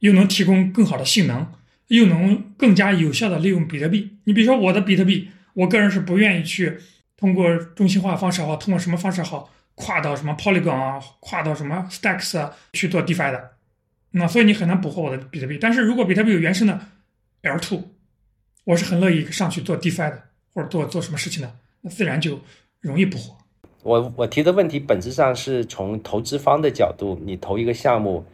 又能提供更好的性能，又能更加有效的利用比特币。你比如说我的比特币，我个人是不愿意去通过中心化方式好，通过什么方式好，跨到什么 Polygon 啊，跨到什么 Stacks 啊去做 DeFi 的。那所以你很难捕获我的比特币。但是如果比特币有原生的 L2，我是很乐意上去做 DeFi 的，或者做做什么事情的，那自然就容易不火。我我提的问题本质上是从投资方的角度，你投一个项目，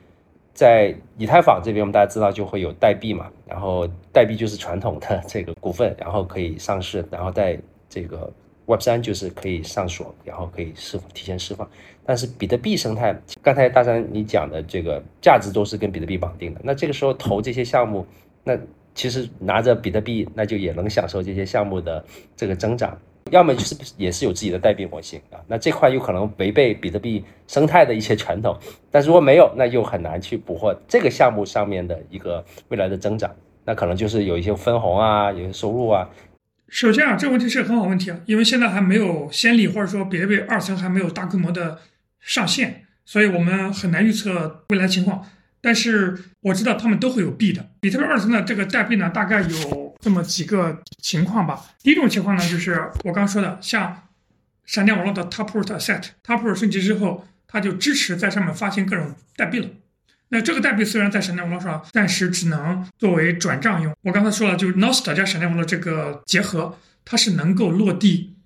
在以太坊这边，我们大家知道就会有代币嘛，然后代币就是传统的 这个股份，然后可以上市，然后在这个 Web 三就是可以上锁，然后可以释提前释放。但是比特币生态，刚才大山你讲的这个价值都是跟比特币绑定的，那这个时候投这些项目，那其实拿着比特币，那就也能享受这些项目的这个增长。要么就是也是有自己的代币模型啊，那这块有可能违背比特币生态的一些传统，但如果没有，那又很难去捕获这个项目上面的一个未来的增长，那可能就是有一些分红啊，有些收入啊。首先啊，这个问题是个很好问题啊，因为现在还没有先例，或者说比特币二层还没有大规模的上线，所以我们很难预测未来情况。但是我知道他们都会有币的，比特币二层的这个代币呢，大概有这么几个情况吧。第一种情况呢，就是我刚说的，像闪电网络的 Taproot set Taproot 升级之后，它就支持在上面发行各种代币了。那这个代币虽然在闪电网络上暂时只能作为转账用，我刚才说了，就是 Nostr 加闪电网络这个结合，它是能够落地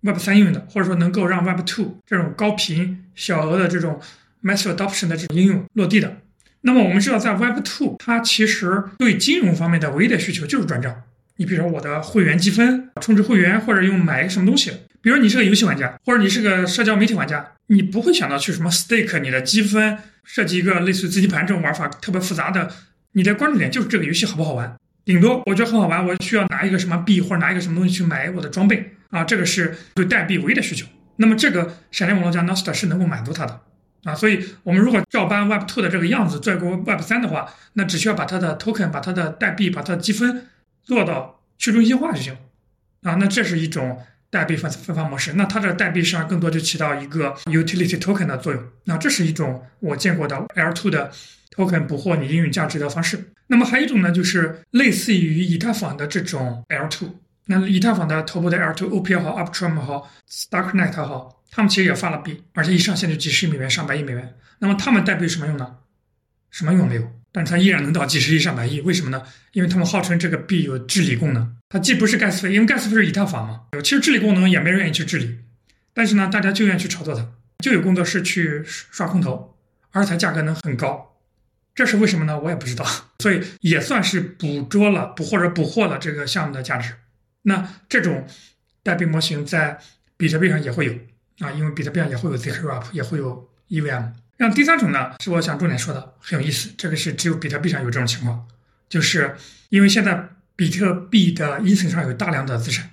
Web 三应用的，或者说能够让 Web two 这种高频小额的这种 Mass Adoption 的这种应用落地的。那么我们知道，在 Web Two，它其实对金融方面的唯一的需求就是转账。你比如说我的会员积分充值会员，或者用买一个什么东西。比如你是个游戏玩家，或者你是个社交媒体玩家，你不会想到去什么 stake 你的积分，设计一个类似于资金盘这种玩法特别复杂的。你的关注点就是这个游戏好不好玩。顶多我觉得很好玩，我需要拿一个什么币或者拿一个什么东西去买我的装备啊，这个是对代币唯一的需求。那么这个闪电网络加 Nostr 是能够满足它的。啊，所以我们如果照搬 Web Two 的这个样子，拽过 Web 三的话，那只需要把它的 token、把它的代币、把它的积分做到去中心化就行。啊，那这是一种代币分分发模式。那它的代币实际上更多就起到一个 utility token 的作用。那这是一种我见过的 L Two 的 token 捕获你应用价值的方式。那么还有一种呢，就是类似于以太坊的这种 L Two。那以太坊的头部的 L Two OP 也好，Upstream 也好，Starknet 也好。他们其实也发了币，而且一上线就几十亿美元、上百亿美元。那么他们代币有什么用呢？什么用没有？但是它依然能到几十亿、上百亿，为什么呢？因为他们号称这个币有治理功能。它既不是盖茨费，因为盖茨费是以太坊嘛，其实治理功能也没人愿意去治理。但是呢，大家就愿意去炒作它，就有工作室去刷空投，而且价格能很高。这是为什么呢？我也不知道。所以也算是捕捉了、捕或者捕获了这个项目的价值。那这种代币模型在比特币上也会有。啊，因为比特币上也会有 ZK-RP，也会有 EVM。那第三种呢，是我想重点说的，很有意思。这个是只有比特币上有这种情况，就是因为现在比特币的 e t 上有大量的资产，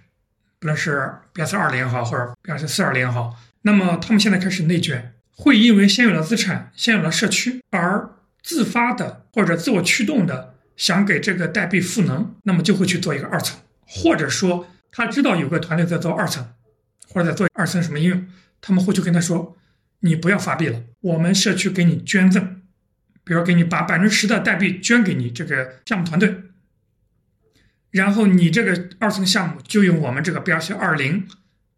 不论是 BS 二零也好，或者 BS 四二零也好，那么他们现在开始内卷，会因为先有了资产，先有了社区，而自发的或者自我驱动的想给这个代币赋能，那么就会去做一个二层，或者说他知道有个团队在做二层。或者在做二层什么应用，他们会去跟他说：“你不要发币了，我们社区给你捐赠，比如给你把百分之十的代币捐给你这个项目团队，然后你这个二层项目就用我们这个 BRC 二零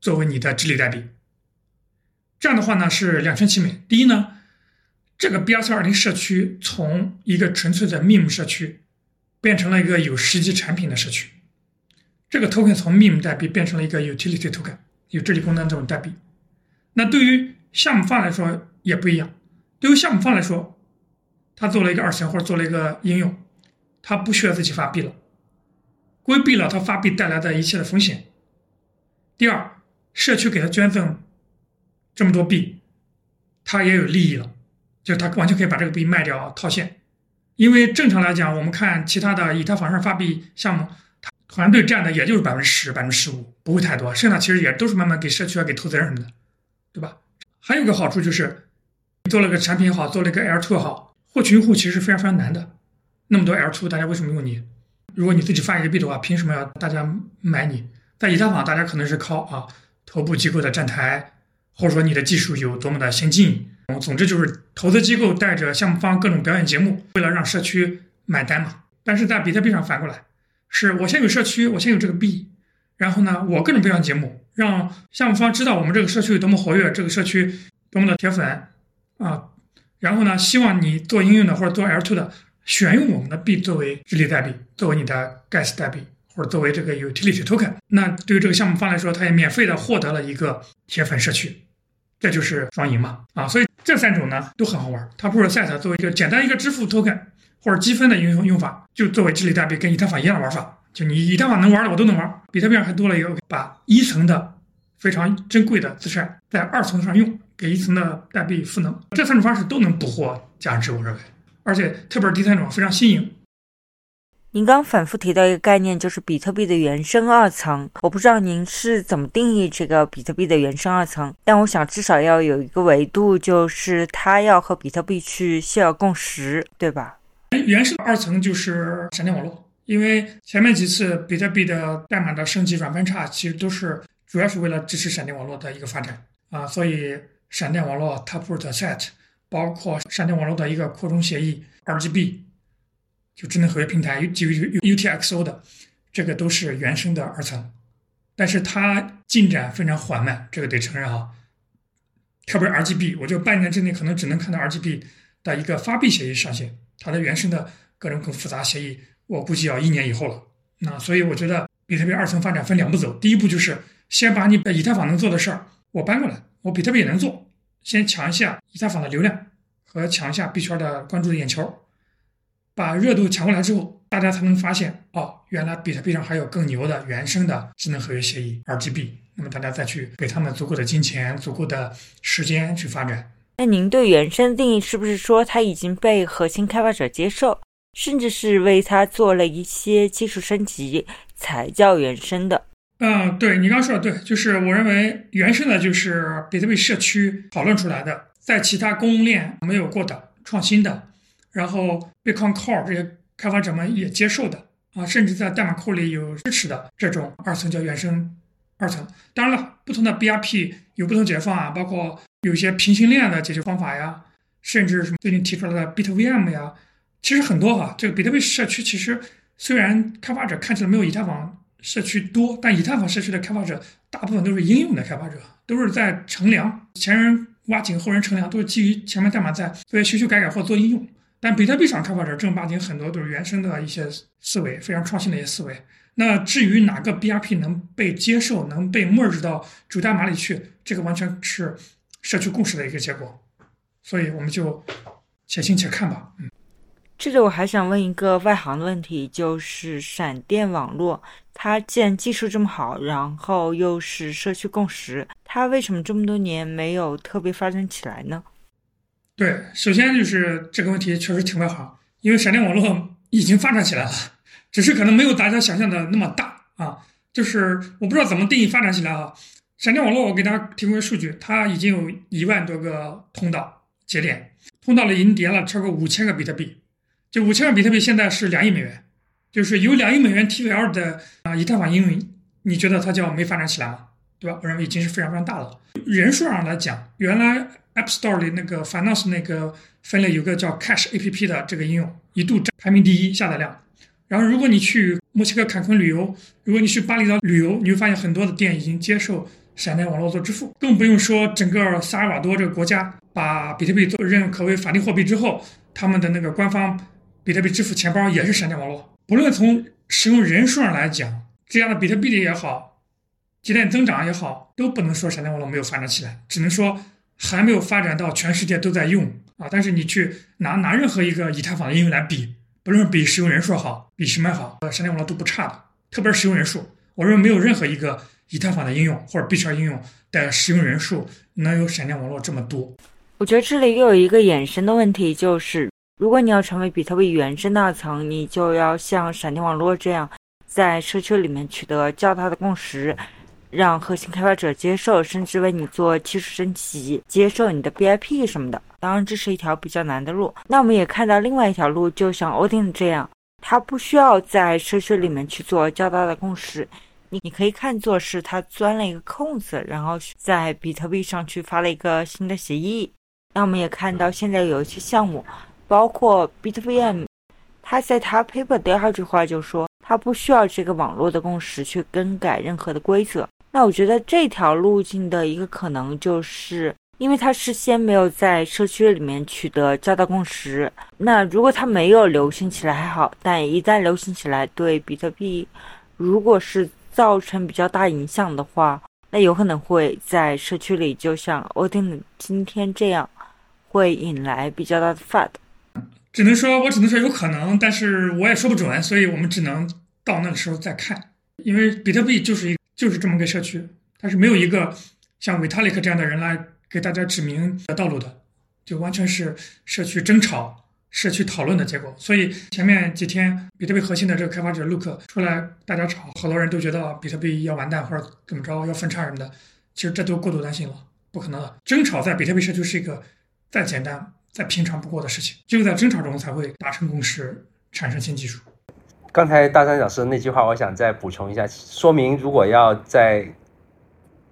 作为你的治理代币。这样的话呢是两全其美。第一呢，这个 BRC 二零社区从一个纯粹的 MEM 社区变成了一个有实际产品的社区，这个 token 从 MEM 代币变成了一个 utility token。”有治理功能这种代币，那对于项目方来说也不一样。对于项目方来说，他做了一个二层或者做了一个应用，他不需要自己发币了，规避了他发币带来的一切的风险。第二，社区给他捐赠这么多币，他也有利益了，就他完全可以把这个币卖掉套现。因为正常来讲，我们看其他的以太坊上发币项目。团队占的也就是百分之十、百分之十五，不会太多，剩下其实也都是慢慢给社区啊、给投资人什么的，对吧？还有个好处就是，做了个产品也好，做了一个 L two 好，获取用户其实是非常非常难的。那么多 L two，大家为什么用你？如果你自己发一个币的话，凭什么要大家买你？在以太坊，大家可能是靠啊头部机构的站台，或者说你的技术有多么的先进。总之就是投资机构带着项目方各种表演节目，为了让社区买单嘛。但是在比特币上反过来，是我先有社区，我先有这个币，然后呢，我各种各样节目，让项目方知道我们这个社区有多么活跃，这个社区多么的铁粉啊，然后呢，希望你做应用的或者做 L2 的，选用我们的币作为治理代币，作为你的 gas 代币。或者作为这个 utility token，那对于这个项目方来说，他也免费的获得了一个铁粉社区，这就是双赢嘛啊！所以这三种呢都很好玩。它不是 set 作为一个简单一个支付 token 或者积分的应用用法，就作为治理代币跟以太坊一样的玩法。就你以太坊能玩的我都能玩，比特币上还多了一个把一层的非常珍贵的资产在二层上用，给一层的代币赋能。这三种方式都能捕获价值，我认为，而且特别是第三种非常新颖。您刚反复提到一个概念，就是比特币的原生二层。我不知道您是怎么定义这个比特币的原生二层，但我想至少要有一个维度，就是它要和比特币去 share 共识，对吧？原生二层就是闪电网络，因为前面几次比特币的代码的升级软分叉，其实都是主要是为了支持闪电网络的一个发展啊，所以闪电网络 Taproot Set，包括闪电网络的一个扩充协议 RGB。就智能合约平台基于 UTXO 的，这个都是原生的二层，但是它进展非常缓慢，这个得承认啊。特别是 RGB，我就半年之内可能只能看到 RGB 的一个发币协议上线，它的原生的各种更复杂协议，我估计要一年以后了。那所以我觉得比特币二层发展分两步走，第一步就是先把你以太坊能做的事儿我搬过来，我比特币也能做，先抢一下以太坊的流量和抢一下币圈的关注的眼球。把热度抢过来之后，大家才能发现哦，原来比特币上还有更牛的原生的智能合约协议 RGB。那么大家再去给他们足够的金钱、足够的时间去发展。那您对原生定义是不是说它已经被核心开发者接受，甚至是为它做了一些技术升级才叫原生的？嗯，对你刚说的对，就是我认为原生的就是比特币社区讨论出来的，在其他供应链没有过的创新的。然后，Bitcoin Core 这些开发者们也接受的啊，甚至在代码库里有支持的这种二层叫原生二层。当然了，不同的 BRP 有不同解决方案，包括有些平行链的解决方法呀，甚至什么最近提出来的 BitVM 呀，其实很多哈。这个比特币社区其实虽然开发者看起来没有以太坊社区多，但以太坊社区的开发者大部分都是应用的开发者，都是在乘凉，前人挖井，后人乘凉，都是基于前面代码在做修修改改或做应用。但比特币上开发者正儿八经很多都是原生的一些思维，非常创新的一些思维。那至于哪个 BRP 能被接受，能被 merge 到主代码里去，这个完全是社区共识的一个结果。所以我们就且行且看吧。嗯，这里我还想问一个外行的问题，就是闪电网络，它既然技术这么好，然后又是社区共识，它为什么这么多年没有特别发展起来呢？对，首先就是这个问题确实挺外行，因为闪电网络已经发展起来了，只是可能没有大家想象的那么大啊。就是我不知道怎么定义发展起来啊。闪电网络我给大家提供个数据，它已经有一万多个通道节点，通道里已经叠了超过五千个比特币，就五千个比特币现在是两亿美元，就是有两亿美元 TVL 的啊以太坊应用，你觉得它叫没发展起来吗？对吧？我认为已经是非常非常大了。人数上来讲，原来。App Store 里那个 Finance 那个分类有个叫 Cash APP 的这个应用，一度排名第一下载量。然后如果你去墨西哥坎昆旅游，如果你去巴厘岛旅游，你会发现很多的店已经接受闪电网络做支付。更不用说整个萨尔瓦多这个国家把比特币做认可为法定货币之后，他们的那个官方比特币支付钱包也是闪电网络。不论从使用人数上来讲，这样的比特币的也好，节点增长也好，都不能说闪电网络没有发展起来，只能说。还没有发展到全世界都在用啊！但是你去拿拿任何一个以太坊的应用来比，不论比使用人数好，比什么好，呃，闪电网络都不差的。特别是使用人数，我认为没有任何一个以太坊的应用或者币圈应用的使用人数能有闪电网络这么多。我觉得这里又有一个衍生的问题，就是如果你要成为比特币原生那层，你就要像闪电网络这样，在社区里面取得较大的共识。让核心开发者接受，甚至为你做技术升级，接受你的 BIP 什么的。当然，这是一条比较难的路。那我们也看到另外一条路，就像 Odin 这样，他不需要在社区里面去做较大的共识。你你可以看作是他钻了一个空子，然后在比特币上去发了一个新的协议。那我们也看到现在有一些项目，包括 BitVM，他在他 paper 第二句话就说，他不需要这个网络的共识去更改任何的规则。那我觉得这条路径的一个可能就是，因为他事先没有在社区里面取得较大共识。那如果他没有流行起来还好，但一旦流行起来，对比特币如果是造成比较大影响的话，那有可能会在社区里，就像 Odin 今天这样，会引来比较大的 FUD。只能说，我只能说有可能，但是我也说不准，所以我们只能到那个时候再看。因为比特币就是一。就是这么个社区，它是没有一个像 Vitalik 这样的人来给大家指明道路的，就完全是社区争吵、社区讨论的结果。所以前面几天比特币核心的这个开发者 Luke 出来，大家吵，好多人都觉得比特币要完蛋或者怎么着要分叉什么的。其实这都过度担心了，不可能的。争吵在比特币社区是一个再简单、再平常不过的事情，只有在争吵中才会达成共识，产生新技术。刚才大山老师那句话，我想再补充一下，说明如果要在，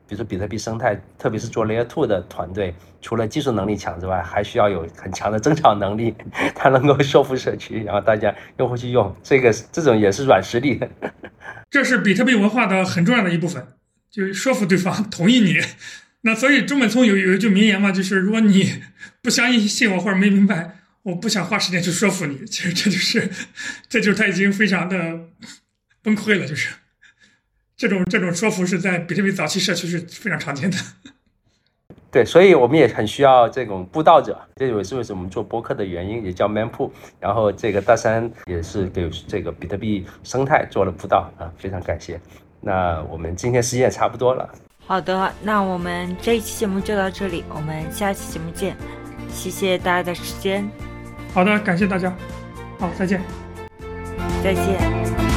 比如说比特币生态，特别是做 Layer Two 的团队，除了技术能力强之外，还需要有很强的增长能力，它能够说服社区，然后大家用户去用，这个这种也是软实力。这是比特币文化的很重要的一部分，就是说服对方同意你。那所以中本聪有有一句名言嘛，就是如果你不相信我或者没明白。我不想花时间去说服你，其实这就是，这就是他已经非常的崩溃了，就是这种这种说服是在比特币早期社区是非常常见的。对，所以我们也很需要这种布道者，这也是为什么我们做播客的原因，也叫 Man Po。然后这个大山也是给这个比特币生态做了布道啊，非常感谢。那我们今天时间也差不多了。好的，那我们这一期节目就到这里，我们下期节目见，谢谢大家的时间。好的，感谢大家，好，再见，再见。